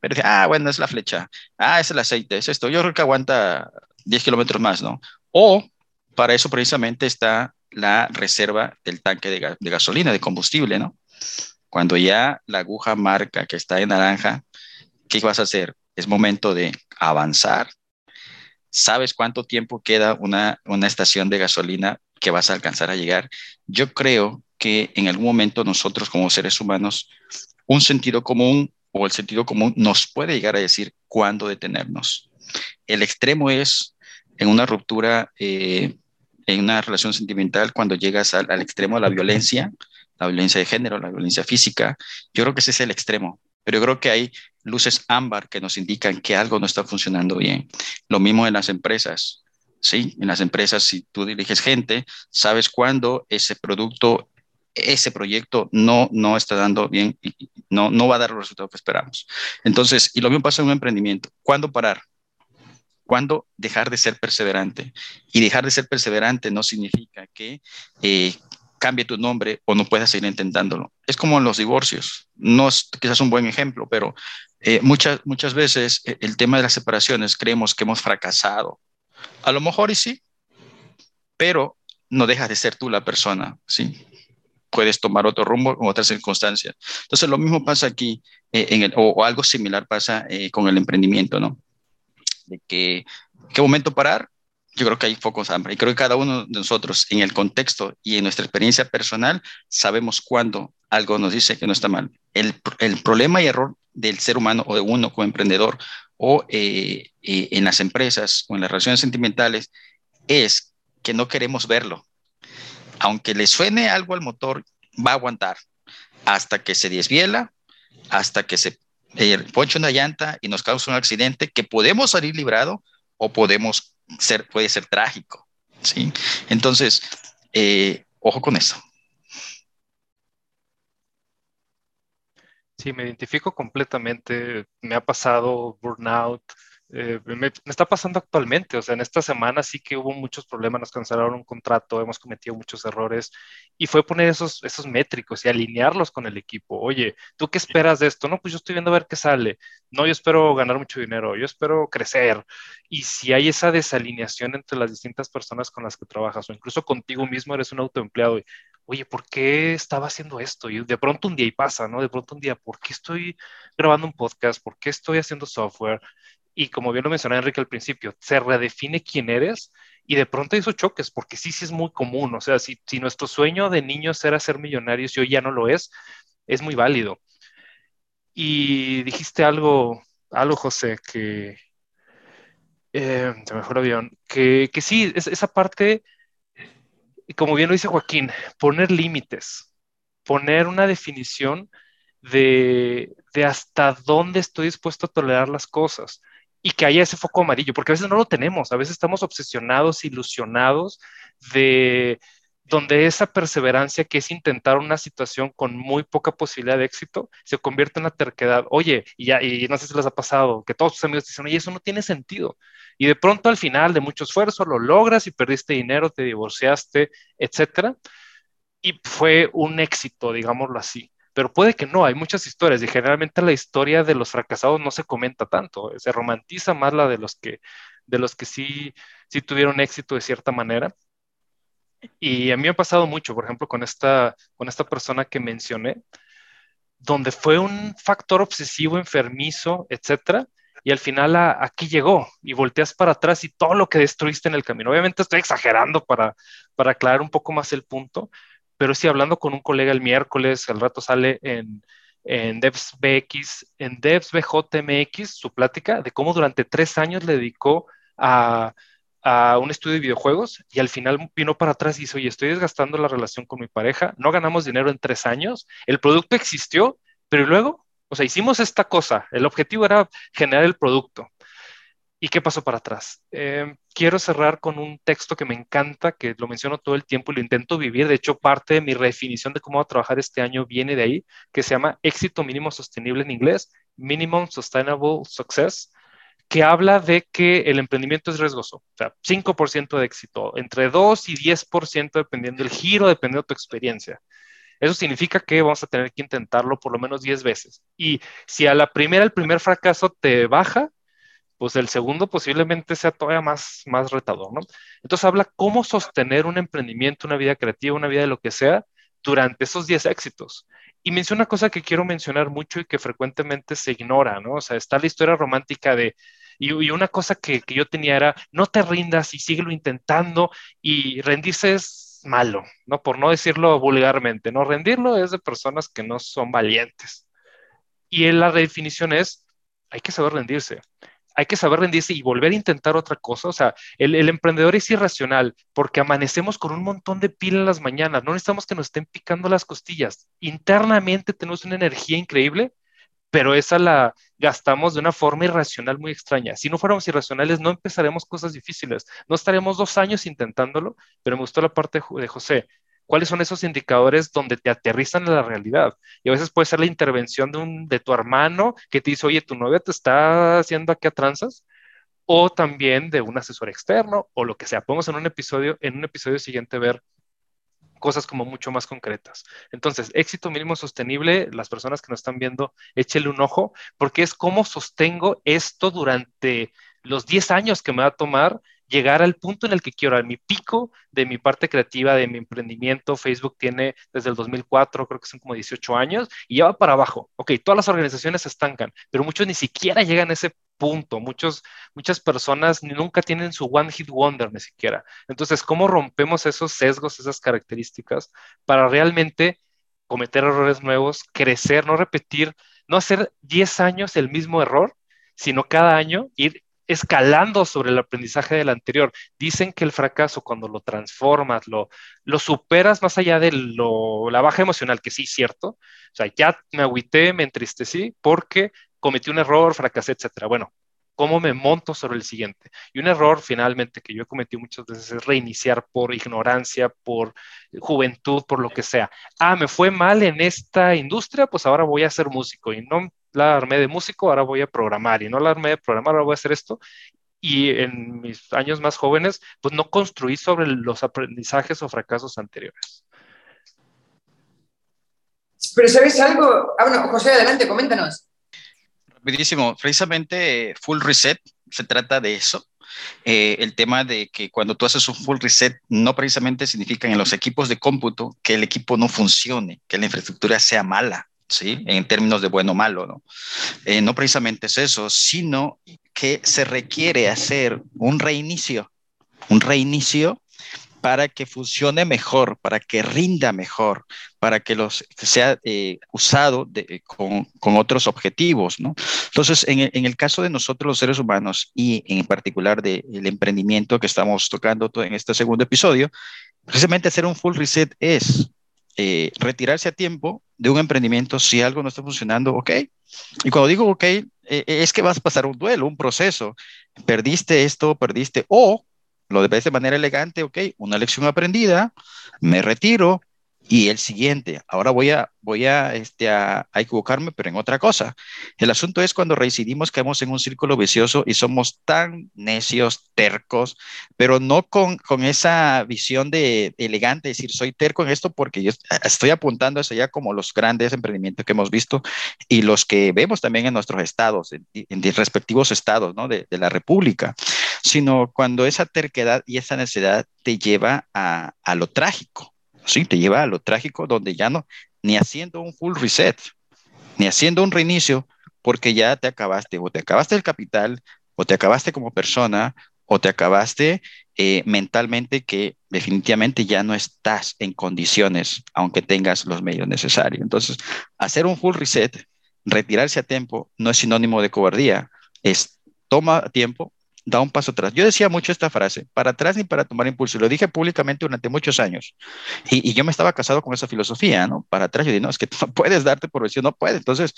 Pero ah, bueno, es la flecha. Ah, es el aceite, es esto. Yo creo que aguanta 10 kilómetros más, ¿no? O para eso precisamente está la reserva del tanque de, de, gasolina, de combustible, ¿no? Cuando ya la aguja marca que está en naranja, ¿qué vas a hacer? Es momento de avanzar. ¿Sabes cuánto tiempo queda una, una estación de gasolina que vas a alcanzar a llegar. Yo creo que en algún momento nosotros como seres humanos, un sentido común o el sentido común nos puede llegar a decir cuándo detenernos. El extremo es en una ruptura, eh, en una relación sentimental, cuando llegas al, al extremo de la violencia, la violencia de género, la violencia física. Yo creo que ese es el extremo, pero yo creo que hay luces ámbar que nos indican que algo no está funcionando bien. Lo mismo en las empresas. ¿Sí? En las empresas, si tú diriges gente, sabes cuándo ese producto ese proyecto no, no está dando bien, y no, no va a dar el resultado que esperamos. Entonces, y lo mismo pasa en un emprendimiento. ¿Cuándo parar? ¿Cuándo dejar de ser perseverante? Y dejar de ser perseverante no significa que eh, cambie tu nombre o no puedas seguir intentándolo. Es como los divorcios. No es quizás un buen ejemplo, pero eh, muchas, muchas veces eh, el tema de las separaciones creemos que hemos fracasado. A lo mejor y sí, pero no dejas de ser tú la persona, ¿sí? Puedes tomar otro rumbo en otras circunstancias. Entonces, lo mismo pasa aquí, el, o, algo similar pasa con el emprendimiento, ¿no? de que qué momento parar, yo creo que hay focos hambre. Y creo que cada uno de nosotros, en el contexto y en nuestra experiencia personal, sabemos cuándo algo nos dice que no está mal. El, el problema y error del ser humano o de uno como emprendedor o eh, eh, en las empresas o en las relaciones sentimentales es que no queremos verlo. Aunque le suene algo al motor, va a aguantar hasta que se desviela, hasta que se eh, ponche una llanta y nos causa un accidente que podemos salir librado o podemos ser, puede ser trágico. ¿sí? Entonces, eh, ojo con eso. Sí, me identifico completamente. Me ha pasado burnout, eh, me, está pasando actualmente, o sea, en esta semana sí que hubo muchos problemas, nos cancelaron un contrato, hemos cometido muchos errores y fue poner esos, esos métricos y alinearlos con el equipo. Oye, ¿tú qué esperas de esto? No, pues yo estoy viendo a ver qué sale. No, yo espero ganar mucho dinero, yo espero crecer. Y si hay esa desalineación entre las distintas personas con las que trabajas o incluso contigo mismo eres un autoempleado y, oye, ¿por qué estaba haciendo esto? Y de pronto un día y pasa, ¿no? De pronto un día, ¿por qué estoy grabando un podcast? ¿Por qué estoy haciendo software? Y como bien lo mencionó Enrique al principio, se redefine quién eres y de pronto hay esos choques, porque sí, sí es muy común, o sea, si, si nuestro sueño de niños era ser millonarios y hoy ya no lo es, es muy válido. Y dijiste algo, algo José, que, eh, mejor avión, que, que sí, es, esa parte, como bien lo dice Joaquín, poner límites, poner una definición de, de hasta dónde estoy dispuesto a tolerar las cosas y que haya ese foco amarillo, porque a veces no lo tenemos, a veces estamos obsesionados, ilusionados de donde esa perseverancia que es intentar una situación con muy poca posibilidad de éxito se convierte en una terquedad. Oye, y ya, no sé si les ha pasado, que todos tus amigos dicen, oye, eso no tiene sentido. Y de pronto al final de mucho esfuerzo lo logras y perdiste dinero, te divorciaste, etcétera. Y fue un éxito, digámoslo así pero puede que no, hay muchas historias y generalmente la historia de los fracasados no se comenta tanto, se romantiza más la de los que, de los que sí, sí tuvieron éxito de cierta manera. Y a mí me ha pasado mucho, por ejemplo, con esta, con esta persona que mencioné, donde fue un factor obsesivo, enfermizo, etcétera, y al final aquí llegó y volteas para atrás y todo lo que destruiste en el camino. Obviamente estoy exagerando para, para aclarar un poco más el punto, pero sí hablando con un colega el miércoles, al rato sale en, en DevsBX, en DevsBJMX, su plática de cómo durante tres años le dedicó a, a un estudio de videojuegos y al final vino para atrás y dice, oye, estoy desgastando la relación con mi pareja, no ganamos dinero en tres años, el producto existió, pero luego, o sea, hicimos esta cosa, el objetivo era generar el producto, ¿Y qué pasó para atrás? Eh, quiero cerrar con un texto que me encanta, que lo menciono todo el tiempo y lo intento vivir. De hecho, parte de mi redefinición de cómo voy a trabajar este año viene de ahí, que se llama Éxito Mínimo Sostenible en inglés, Minimum Sustainable Success, que habla de que el emprendimiento es riesgoso. O sea, 5% de éxito, entre 2 y 10% dependiendo del giro, dependiendo de tu experiencia. Eso significa que vamos a tener que intentarlo por lo menos 10 veces. Y si a la primera, el primer fracaso te baja, pues el segundo posiblemente sea todavía más, más retador, ¿no? Entonces habla cómo sostener un emprendimiento, una vida creativa, una vida de lo que sea, durante esos 10 éxitos. Y menciona una cosa que quiero mencionar mucho y que frecuentemente se ignora, ¿no? O sea, está la historia romántica de, y, una cosa que, que, yo tenía era, no te rindas y síguelo intentando y rendirse es malo, ¿no? Por no decirlo vulgarmente, ¿no? Rendirlo es de personas que no son valientes. Y la definición es, hay que saber rendirse hay que saber rendirse y volver a intentar otra cosa. O sea, el, emprendedor es irracional porque amanecemos con un montón de pila en las mañanas. No necesitamos que nos estén picando las costillas. Internamente tenemos una energía increíble, pero esa la gastamos de una forma irracional muy extraña. Si no fuéramos irracionales, no empezaremos cosas difíciles. No estaremos dos años intentándolo, pero me gustó la parte de José. Cuáles son esos indicadores donde te aterrizan en la realidad. Y a veces puede ser la intervención de, un, de tu hermano que te dice, oye, tu novia te está haciendo aquí a tranzas, o también de un asesor externo, o lo que sea. Podemos en un episodio, en un episodio siguiente ver cosas como mucho más concretas. Entonces, éxito mínimo sostenible, las personas que nos están viendo, échele un ojo, porque es cómo sostengo esto durante los 10 años que me va a tomar llegar al punto en el que quiero, a mi pico de mi parte creativa, de mi emprendimiento. Facebook tiene desde el 2004, creo que son como 18 años, y ya va para abajo. Ok, todas las organizaciones se estancan, pero muchos ni siquiera llegan a ese punto. Muchos, muchas personas nunca tienen su one hit wonder ni siquiera. Entonces, ¿cómo rompemos esos sesgos, esas características para realmente cometer errores nuevos, crecer, no repetir, no hacer 10 años el mismo error, sino cada año ir escalando sobre el aprendizaje del anterior. Dicen que el fracaso, cuando lo transformas, lo, superas más allá de lo, la baja emocional, que sí, cierto. O sea, ya me agüité, me entristecí porque cometí un error, fracasé, etcétera. Bueno, ¿cómo me monto sobre el siguiente? Y un error finalmente que yo he cometido muchas veces es reiniciar por ignorancia, por juventud, por lo que sea. Ah, me fue mal en esta industria, pues ahora voy a ser músico y no la armé de músico, ahora voy a programar y no la armé de programar, ahora voy a hacer esto. Y en mis años más jóvenes, pues no construí sobre los aprendizajes o fracasos anteriores. Pero ¿sabes algo? Ah, bueno, José, adelante, coméntanos. Rapidísimo, precisamente Full Reset se trata de eso. Eh, el tema de que cuando tú haces un full reset, no precisamente significa en los equipos de cómputo que el equipo no funcione, que la infraestructura sea mala. ¿Sí? En términos de bueno o malo, ¿no? Eh, no precisamente es eso, sino que se requiere hacer un reinicio, un reinicio para que funcione mejor, para que rinda mejor, para que los sea eh, usado con, con, otros objetivos, ¿no? Entonces, en en el, caso de nosotros los seres humanos y en particular del emprendimiento que estamos tocando en este segundo episodio, precisamente hacer un full reset es eh, retirarse a tiempo de un emprendimiento si algo no está funcionando, ok. Y cuando digo ok, eh, es que vas a pasar un duelo, un proceso. Perdiste esto, perdiste, o lo debes de manera elegante, ok, una lección aprendida, me retiro, y el siguiente. Ahora voy a, voy a, este, a, equivocarme, pero en otra cosa. El asunto es cuando reincidimos, caemos en un círculo vicioso y somos tan necios, tercos, pero no con, con esa visión de elegante, decir, soy terco en esto porque yo estoy apuntando hacia allá como los grandes emprendimientos que hemos visto y los que vemos también en nuestros estados, en, en respectivos estados ¿no? de, de la República, sino cuando esa terquedad y esa necesidad te lleva a, a lo trágico Sí, te lleva a lo trágico donde ya no, ni haciendo un full reset, ni haciendo un reinicio, porque ya te acabaste, o te acabaste el capital, o te acabaste como persona, o te acabaste eh, mentalmente que definitivamente ya no estás en condiciones, aunque tengas los medios necesarios. Entonces, hacer un full reset, retirarse a tiempo, no es sinónimo de cobardía, es toma tiempo, da un paso atrás. Yo decía mucho esta frase, para atrás ni para tomar impulso. Lo dije públicamente durante muchos años. Y, yo me estaba casado con esa filosofía, ¿no? Para atrás yo dije, no, es que no puedes darte por vencido, no puedes. Entonces,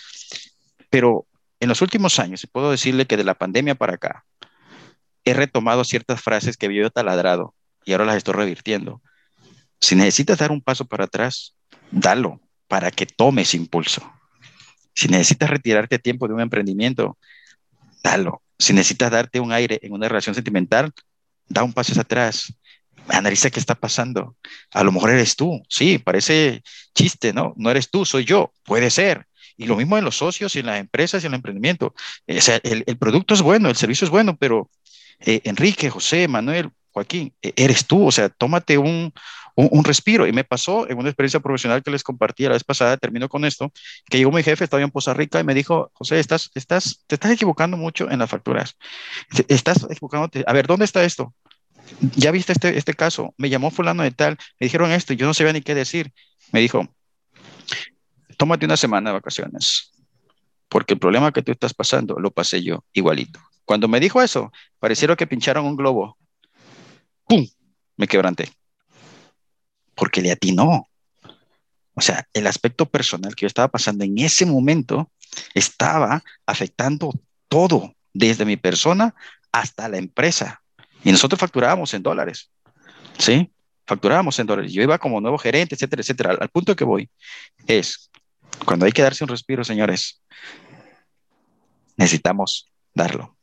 pero en los últimos años, y puedo decirle que de la pandemia para acá, he retomado ciertas frases que había taladrado y ahora las estoy revirtiendo. Si necesitas dar un paso para atrás, dalo para que tomes impulso. Si necesitas retirarte tiempo de un emprendimiento, dalo si necesitas darte un aire en una relación sentimental, da un paso atrás. Analiza qué está pasando. A lo mejor eres tú. Sí, parece chiste, ¿no? No eres tú, soy yo. Puede ser. Y lo mismo en los socios y en las empresas y en el emprendimiento. O sea, el, producto es bueno, el servicio es bueno, pero eh, Enrique, José, Manuel, Joaquín, e, eres tú. O sea, tómate un, un, respiro. Y me pasó en una experiencia profesional que les compartí la vez pasada, termino con esto, que llegó mi jefe, estaba en Poza Rica y me dijo, José, estás, estás, te estás equivocando mucho en las facturas. Estás equivocándote. A ver, ¿dónde está esto? Ya viste este, este caso. Me llamó fulano de tal, me dijeron esto y yo no sabía ni qué decir. Me dijo, tómate una semana de vacaciones, porque el problema que tú estás pasando lo pasé yo igualito. Cuando me dijo eso, parecieron que pincharon un globo. ¡Pum! Me quebranté porque le atinó. O sea, el aspecto personal que yo estaba pasando en ese momento estaba afectando todo, desde mi persona hasta la empresa. Y nosotros facturábamos en dólares. ¿Sí? facturábamos en dólares. Yo iba como nuevo gerente, etcétera, etcétera. Al, al punto que voy es, cuando hay que darse un respiro, señores, necesitamos darlo.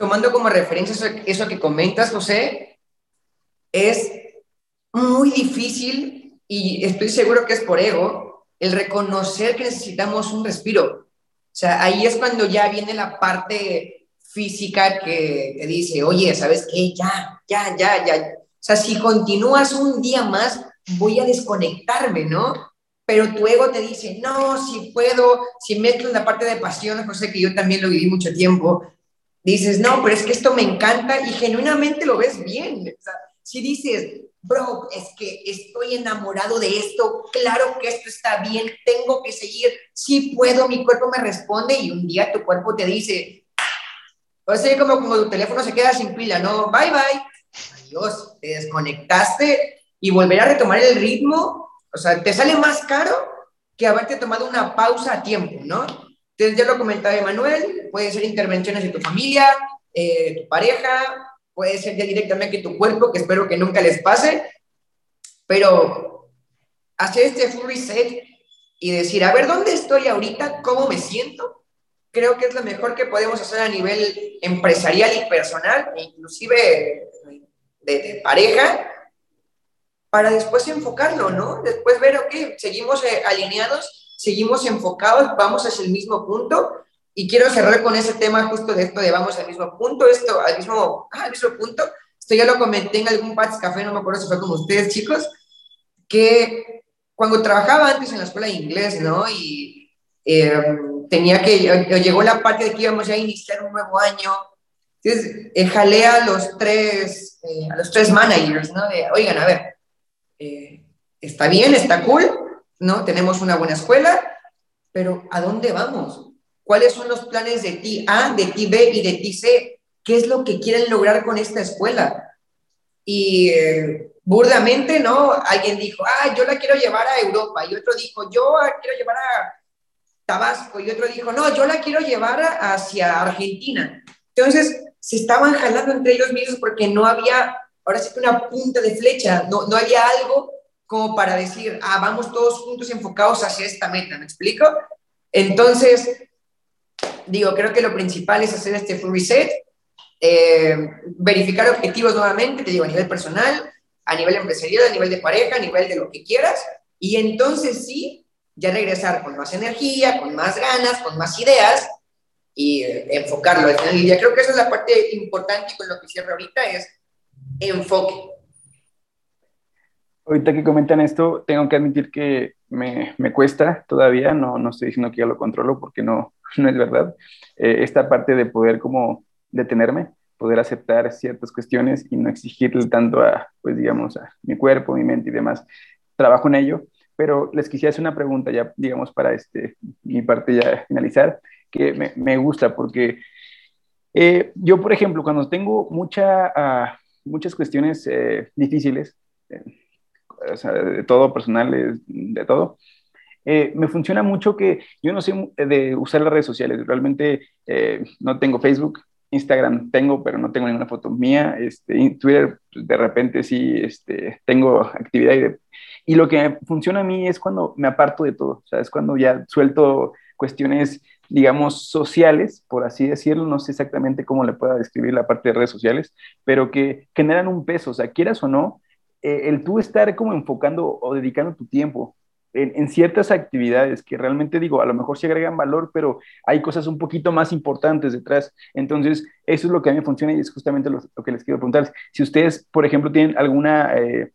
Tomando como referencia eso, eso que comentas, José, es muy difícil y estoy seguro que es por ego el reconocer que necesitamos un respiro. O sea, ahí es cuando ya viene la parte física que te dice, oye, ¿sabes qué? Ya, ya, ya, ya. O sea, si continúas un día más, voy a desconectarme, ¿no? Pero tu ego te dice, no, si puedo, si mezclas la parte de pasión, José, que yo también lo viví mucho tiempo, dices, no, pero es que esto me encanta y genuinamente lo ves bien. Si dices, bro, es que estoy enamorado de esto, claro que esto está bien, tengo que seguir, sí puedo, mi cuerpo me responde y un día tu cuerpo te dice, o sea, como, como tu teléfono se queda sin pila, ¿no? Bye, bye, adiós, te desconectaste y volver a retomar el ritmo, o sea, te sale más caro que haberte tomado una pausa a tiempo, ¿no? Entonces, ya lo comentaba Emanuel, puede ser intervenciones de tu familia, eh, tu pareja, puede ser ya directamente tu cuerpo, que espero que nunca les pase, pero hacer este full reset y decir, a ver, ¿dónde estoy ahorita? ¿Cómo me siento? Creo que es lo mejor que podemos hacer a nivel empresarial y personal, e inclusive de, de pareja, para después enfocarlo, ¿no? Después ver, ok, seguimos eh, alineados, seguimos enfocados, vamos hacia el mismo punto y quiero cerrar con ese tema justo de esto de vamos al mismo punto, esto al mismo, ah, al mismo punto. Esto ya lo comenté en algún Pats Café, no me acuerdo si fue con ustedes, chicos, que cuando trabajaba antes en la escuela de inglés, ¿no? Y eh, tenía que, llegó la parte de que íbamos ya a iniciar un nuevo año. Entonces, eh, jalé a los tres, eh, a los tres managers, ¿no? De, oigan, a ver, eh, está bien, está cool, ¿no? Tenemos una buena escuela, pero ¿a dónde vamos? ¿Cuáles son los planes de ti A, de ti B y de ti C? ¿Qué es lo que quieren lograr con esta escuela? Y eh, burdamente, ¿no? Alguien dijo, ah, yo la quiero llevar a Europa. Y otro dijo, yo quiero llevar a Tabasco. Y otro dijo, no, yo la quiero llevar hacia Argentina. Entonces, se estaban jalando entre ellos mismos porque no había, ahora sí que una punta de flecha, no, no había algo como para decir, ah, vamos todos juntos enfocados hacia esta meta, ¿me explico? Entonces, digo, creo que lo principal es hacer este full reset, eh, verificar objetivos nuevamente, te digo, a nivel personal, a nivel empresarial, a nivel de pareja, a nivel de lo que quieras, y entonces sí, ya regresar con más energía, con más ganas, con más ideas y eh, enfocarlo. Y creo que esa es la parte importante con lo que cierro ahorita es enfoque. Ahorita que comentan esto, tengo que admitir que me, me cuesta todavía, no, no estoy diciendo que ya lo controlo porque no, no es verdad. Eh, esta parte de poder como detenerme, poder aceptar ciertas cuestiones y no exigirle tanto a, pues digamos, a mi cuerpo, mi mente y demás. Trabajo en ello, pero les quisiera hacer una pregunta ya, digamos, para este, mi parte ya finalizar, que me, me gusta porque eh, yo, por ejemplo, cuando tengo mucha, uh, muchas cuestiones eh, difíciles, de todo, personales, de todo, eh, me funciona mucho que yo no sé de usar las redes sociales, realmente eh, no tengo Facebook, Instagram tengo, pero no tengo ninguna foto mía, este, Twitter pues, de repente sí este, tengo actividad y, lo que funciona a mí es cuando me aparto de todo, es cuando ya suelto cuestiones, digamos, sociales, por así decirlo, no sé exactamente cómo le pueda describir la parte de redes sociales, pero que generan un peso, o sea, quieras o no, eh, el tú estar como enfocando o dedicando tu tiempo en, ciertas actividades que realmente digo, a lo mejor se agregan valor, pero hay cosas un poquito más importantes detrás. Entonces, eso es lo que a mí me funciona y es justamente lo, que les quiero preguntar. Si ustedes, por ejemplo, tienen alguna, eh,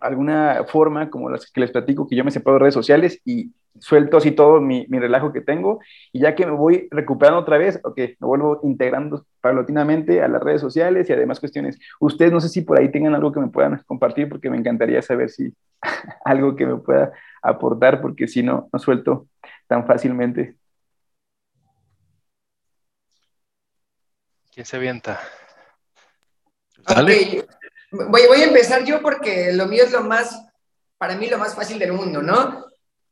alguna forma, como las que les platico, que yo me separo de redes sociales y suelto así todo mi, mi, relajo que tengo y ya que me voy recuperando otra vez, ok, me vuelvo integrando paulatinamente a las redes sociales y además cuestiones. Ustedes no sé si por ahí tengan algo que me puedan compartir porque me encantaría saber si algo que me pueda aportar porque si no, no suelto tan fácilmente. ¿Quién se avienta? Okay. Voy, voy a empezar yo porque lo mío es lo más, para mí lo más fácil del mundo, ¿no?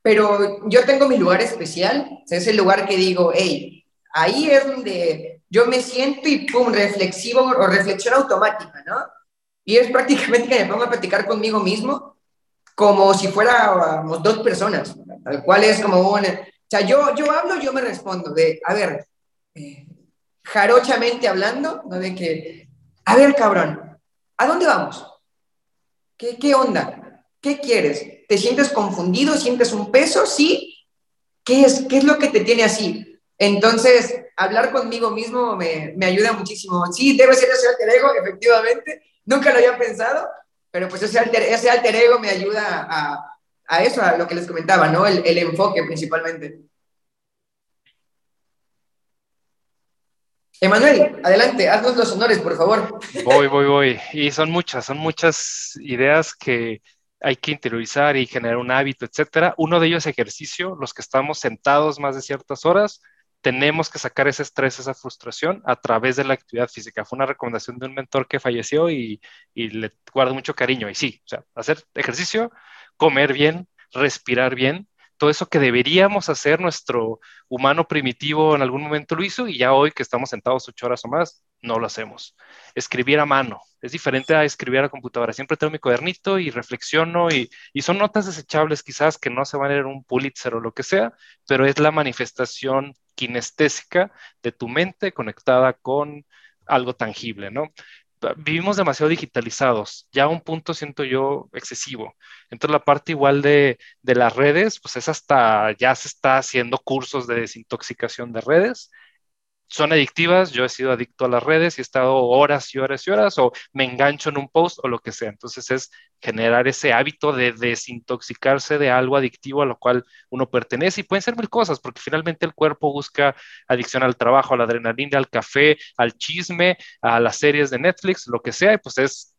Pero yo tengo mi lugar especial, es el lugar que digo, hey, ahí es donde yo me siento y pum, reflexivo o reflexión automática, ¿no? Y es prácticamente que me pongo a platicar conmigo mismo como si fuéramos dos personas, tal cual es como un... O sea, yo, yo hablo, yo me respondo de, a ver, eh, jarochamente hablando, ¿no? De que, a ver, cabrón, ¿a dónde vamos? ¿Qué, qué onda? ¿Qué quieres? ¿Te sientes confundido? ¿Sientes un peso? ¿Sí? ¿Qué es, qué es lo que te tiene así? Entonces, hablar conmigo mismo me, me ayuda muchísimo. Sí, debe ser ese alter ego, efectivamente. Nunca lo había pensado, pero pues ese alter, ese alter ego me ayuda a, a eso, a lo que les comentaba, ¿no? El, el enfoque principalmente. Emanuel, adelante, haznos los honores, por favor. Voy, voy, voy. Y son muchas, son muchas ideas que hay que interiorizar y generar un hábito, etcétera. Uno de ellos es ejercicio, los que estamos sentados más de ciertas horas, tenemos que sacar ese estrés, esa frustración a través de la actividad física. Fue una recomendación de un mentor que falleció y, y le guardo mucho cariño. Y sí, o sea, hacer ejercicio, comer bien, respirar bien, todo eso que deberíamos hacer, nuestro humano primitivo en algún momento lo hizo y ya hoy que estamos sentados ocho horas o más, no lo hacemos. Escribir a mano es diferente a escribir a computadora. Siempre tengo mi cuadernito y reflexiono y, y son notas desechables quizás que no se van a leer un Pulitzer o lo que sea, pero es la manifestación kinestésica de tu mente conectada con algo tangible, ¿no? Vivimos demasiado digitalizados, ya a un punto siento yo excesivo. Entonces la parte igual de, de, las redes, pues es hasta, ya se está haciendo cursos de desintoxicación de redes son adictivas, yo he sido adicto a las redes y he estado horas y horas y horas o me engancho en un post o lo que sea. Entonces es generar ese hábito de desintoxicarse de algo adictivo a lo cual uno pertenece y pueden ser mil cosas porque finalmente el cuerpo busca adicción al trabajo, a la adrenalina, al café, al chisme, a las series de Netflix, lo que sea, y pues es,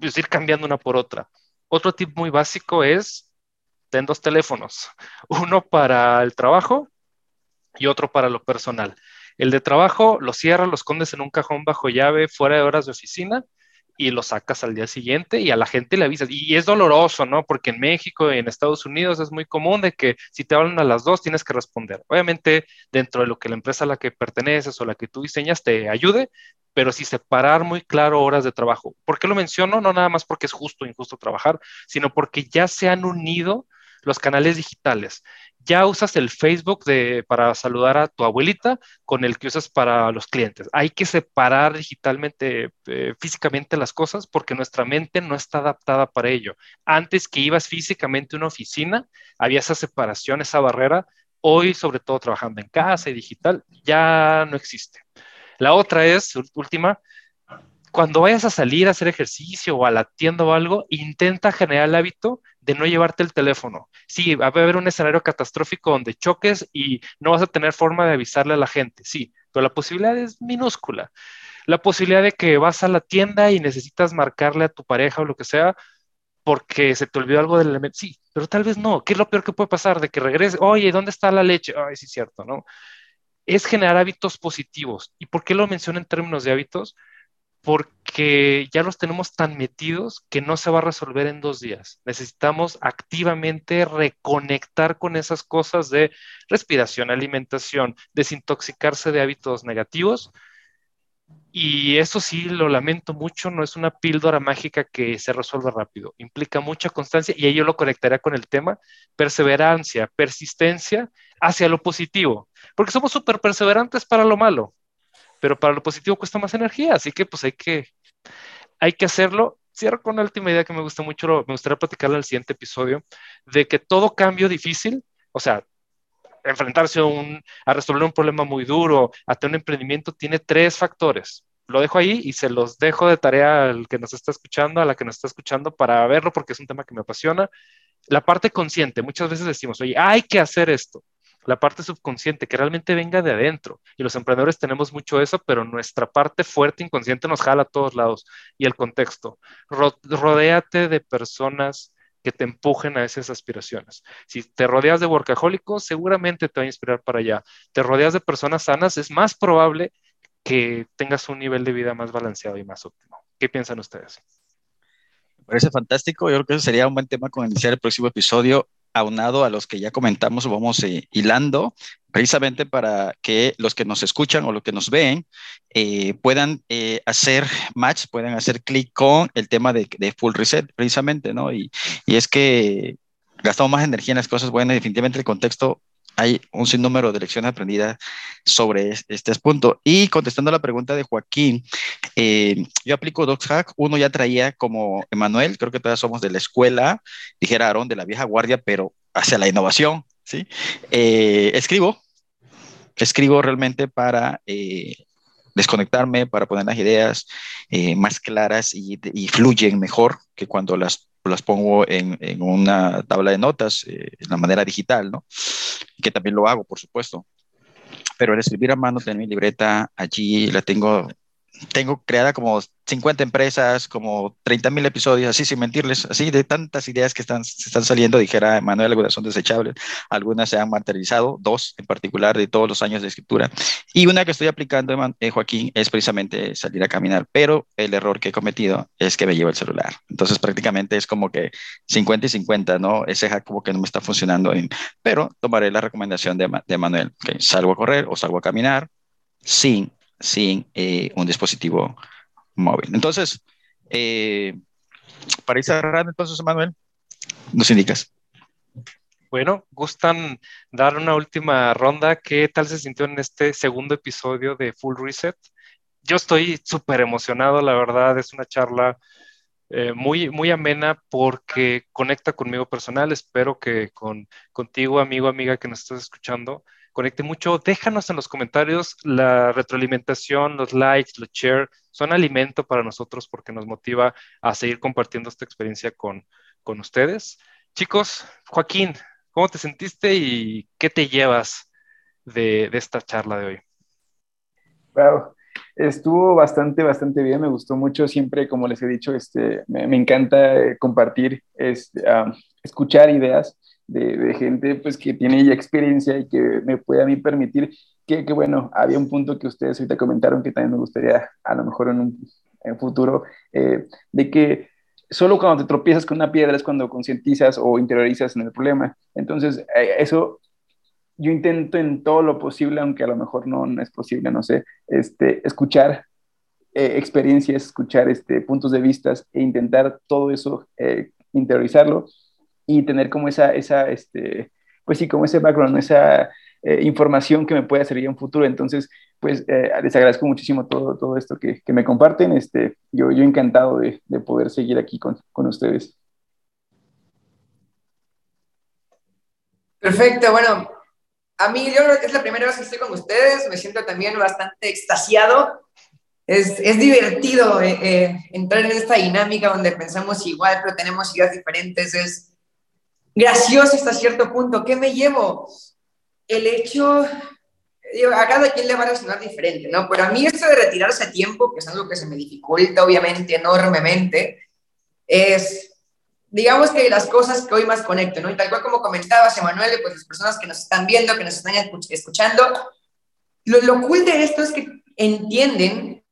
es ir cambiando una por otra. Otro tip muy básico es, ten dos teléfonos, uno para el trabajo y otro para lo personal. El de trabajo lo cierras, lo escondes en un cajón bajo llave fuera de horas de oficina y lo sacas al día siguiente y a la gente le avisas. Y es doloroso, ¿no? Porque en México y en Estados Unidos es muy común de que si te hablan a las dos tienes que responder. Obviamente, dentro de lo que la empresa a la que perteneces o la que tú diseñas te ayude, pero sí separar muy claro horas de trabajo. ¿Por qué lo menciono? No nada más porque es justo o injusto trabajar, sino porque ya se han unido los canales digitales ya usas el Facebook de, para saludar a tu abuelita con el que usas para los clientes. Hay que separar digitalmente, eh, físicamente las cosas porque nuestra mente no está adaptada para ello. Antes que ibas físicamente a una oficina, había esa separación, esa barrera. Hoy, sobre todo trabajando en casa y digital, ya no existe. La otra es, última, cuando vayas a salir a hacer ejercicio o a la tienda o algo, intenta generar el hábito de no llevarte el teléfono. Sí, va a haber un escenario catastrófico donde choques y no vas a tener forma de avisarle a la gente, sí, pero la posibilidad es minúscula. La posibilidad de que vas a la tienda y necesitas marcarle a tu pareja o lo que sea porque se te olvidó algo del elemento, sí, pero tal vez no. ¿Qué es lo peor que puede pasar? De que regrese, oye, ¿dónde está la leche? Ay, sí, cierto, ¿no? Es generar hábitos positivos. ¿Y por qué lo menciono en términos de hábitos? Porque ya los tenemos tan metidos que no se va a resolver en dos días. Necesitamos activamente reconectar con esas cosas de respiración, alimentación, desintoxicarse de hábitos negativos. Y eso sí, lo lamento mucho, no es una píldora mágica que se resuelva rápido. Implica mucha constancia y ahí yo lo conectaría con el tema perseverancia, persistencia hacia lo positivo, porque somos súper perseverantes para lo malo pero para lo positivo cuesta más energía, así que pues hay que, hay que hacerlo. Cierro con la última idea que me gusta mucho, me gustaría platicarla en el siguiente episodio, de que todo cambio difícil, o sea, enfrentarse a, un, a resolver un problema muy duro, a tener un emprendimiento, tiene tres factores. Lo dejo ahí y se los dejo de tarea al que nos está escuchando, a la que nos está escuchando para verlo porque es un tema que me apasiona. La parte consciente, muchas veces decimos, oye, hay que hacer esto la parte subconsciente, que realmente venga de adentro. Y los emprendedores tenemos mucho eso, pero nuestra parte fuerte inconsciente nos jala a todos lados. Y el contexto. rodéate de personas que te empujen a esas aspiraciones. Si te rodeas de workahólicos, seguramente te va a inspirar para allá. Te rodeas de personas sanas, es más probable que tengas un nivel de vida más balanceado y más óptimo. ¿Qué piensan ustedes? Me parece fantástico. Yo creo que ese sería un buen tema con iniciar el próximo episodio aunado a los que ya comentamos, vamos eh, hilando precisamente para que los que nos escuchan o los que nos ven eh, puedan eh, hacer match, puedan hacer clic con el tema de, full reset, precisamente, ¿no? Y, y, es que gastamos más energía en las cosas buenas, definitivamente el contexto hay un sinnúmero de lecciones aprendidas sobre este punto. Y contestando a la pregunta de Joaquín, eh, yo aplico DocsHack. Uno ya traía como Emanuel, creo que todas somos de la escuela, dijera Aaron, de la vieja guardia, pero hacia la innovación, ¿sí? escribo, escribo realmente para eh, desconectarme, para poner las ideas eh, más claras y, fluyen mejor que cuando las, las pongo en, en una tabla de notas, eh, en la manera digital, ¿no? Que también lo hago, por supuesto. Pero el escribir a mano, tener mi libreta allí, la tengo tengo creada como 50 empresas, como 30 mil episodios, así sin mentirles, así de tantas ideas que están, se están saliendo, dijera Manuel, algunas son desechables, algunas se han materializado, dos en particular de todos los años de escritura. Y una que estoy aplicando, eh, Joaquín, es precisamente salir a caminar, pero el error que he cometido es que me llevo el celular. Entonces prácticamente es como que 50 y 50, ¿no? Ese hack como que no me está funcionando, pero tomaré la recomendación de, de Manuel, que salgo a correr o salgo a caminar sin sin eh, un dispositivo móvil. Entonces, eh, para ir cerrando, entonces, Manuel, nos indicas. Bueno, gustan dar una última ronda. ¿Qué tal se sintió en este segundo episodio de Full Reset? Yo estoy súper emocionado, la verdad, es una charla eh, muy, muy amena porque conecta conmigo personal. Espero que con, contigo, amigo, amiga que nos estás escuchando, conecte mucho. Déjanos en los comentarios la retroalimentación, los likes, los share, son alimento para nosotros porque nos motiva a seguir compartiendo esta experiencia con, con ustedes. Chicos, Joaquín, ¿cómo te sentiste y qué te llevas de, de esta charla de hoy? Wow, estuvo bastante, bastante bien, me gustó mucho, siempre, como les he dicho, este, me, encanta eh, compartir, este, escuchar ideas de, gente pues, que tiene ya experiencia y que me puede a mí permitir que, que, bueno, había un punto que ustedes ahorita comentaron que también me gustaría a lo mejor en un futuro, eh, de que solo cuando te tropiezas con una piedra es cuando concientizas o interiorizas en el problema. Entonces, eh, eso yo intento en todo lo posible, aunque a lo mejor no, no es posible, no sé, este, escuchar eh, experiencias, escuchar este, puntos de vista e intentar todo eso interiorizarlo y tener como esa, esa este, pues sí, como ese background, esa eh, información que me pueda servir en futuro. Entonces, pues eh, les agradezco muchísimo todo, todo esto que, que me comparten. Este, yo, yo encantado de, de poder seguir aquí con, con ustedes. Perfecto, bueno, a mí yo creo que es la primera vez que estoy con ustedes, me siento también bastante extasiado. Es, es divertido eh, entrar en esta dinámica donde pensamos igual, pero tenemos ideas diferentes. Es, gracioso hasta cierto punto. ¿Qué me llevo? El hecho, a cada quien le va a resonar diferente, ¿no? Pero a mí esto de retirarse a tiempo, que es algo que se me dificulta obviamente enormemente, es, digamos que las cosas que hoy más conecto, ¿no? Y tal cual como comentabas, Emanuel, pues las personas que nos están viendo, que nos están escuchando, lo, lo cool de esto es que entienden,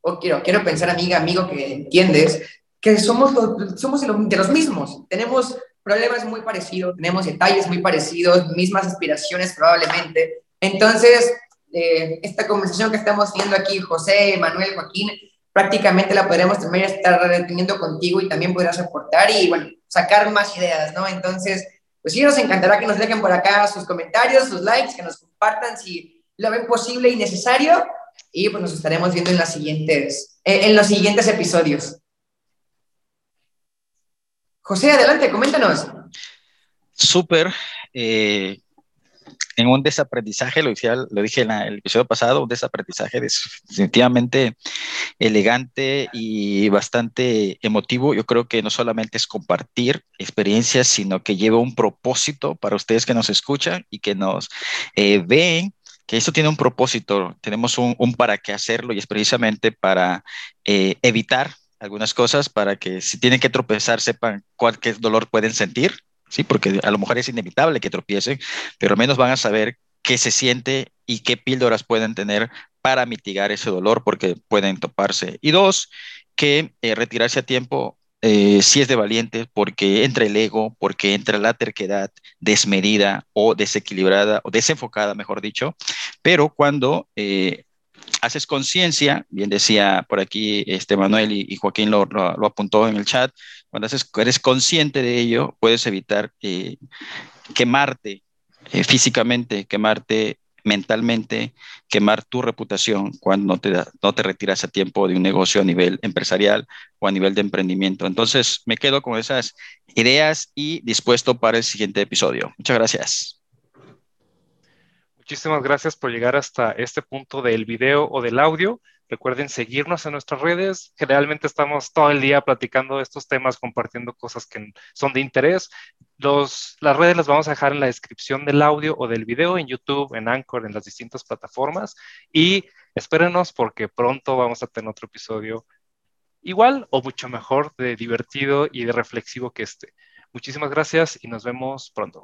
o quiero, quiero pensar, amiga, amigo, que entiendes, que somos, somos de los mismos, tenemos problemas muy parecidos, tenemos detalles muy parecidos, mismas aspiraciones probablemente. Entonces, eh, esta conversación que estamos teniendo aquí, José, Manuel, Joaquín, prácticamente la podremos también estar teniendo contigo y también podrás aportar y, bueno, sacar más ideas, ¿no? Entonces, pues sí, nos encantará que nos dejen por acá sus comentarios, sus likes, que nos compartan si lo ven posible y necesario y pues nos estaremos viendo en, las siguientes, en los siguientes episodios. José, adelante, coméntanos. Súper. Eh, en un desaprendizaje, lo dije, lo dije en el episodio pasado, un desaprendizaje definitivamente elegante y bastante emotivo. Yo creo que no solamente es compartir experiencias, sino que lleva un propósito para ustedes que nos escuchan y que nos eh, ven que esto tiene un propósito, tenemos un, para qué hacerlo y es precisamente para eh, evitar algunas cosas para que si tienen que tropezar sepan cuál qué dolor pueden sentir, ¿sí? Porque a lo mejor es inevitable que tropiecen, pero al menos van a saber qué se siente y qué píldoras pueden tener para mitigar ese dolor porque pueden toparse. Y dos, que eh, retirarse a tiempo eh, si es de valiente porque entra el ego, porque entra la terquedad desmedida o desequilibrada o desenfocada, mejor dicho, pero cuando eh, haces conciencia, bien decía por aquí este Manuel y, Joaquín lo, apuntó en el chat, cuando haces, eres consciente de ello, puedes evitar eh, quemarte físicamente, quemarte mentalmente quemar tu reputación cuando no te, no te retiras a tiempo de un negocio a nivel empresarial o a nivel de emprendimiento. Entonces, me quedo con esas ideas y dispuesto para el siguiente episodio. Muchas gracias. Muchísimas gracias por llegar hasta este punto del video o del audio. Recuerden seguirnos en nuestras redes. Generalmente estamos todo el día platicando de estos temas, compartiendo cosas que son de interés. Los, las redes las vamos a dejar en la descripción del audio o del video en YouTube, en Anchor, en las distintas plataformas. Y espérenos porque pronto vamos a tener otro episodio igual o mucho mejor de divertido y de reflexivo que este. Muchísimas gracias y nos vemos pronto.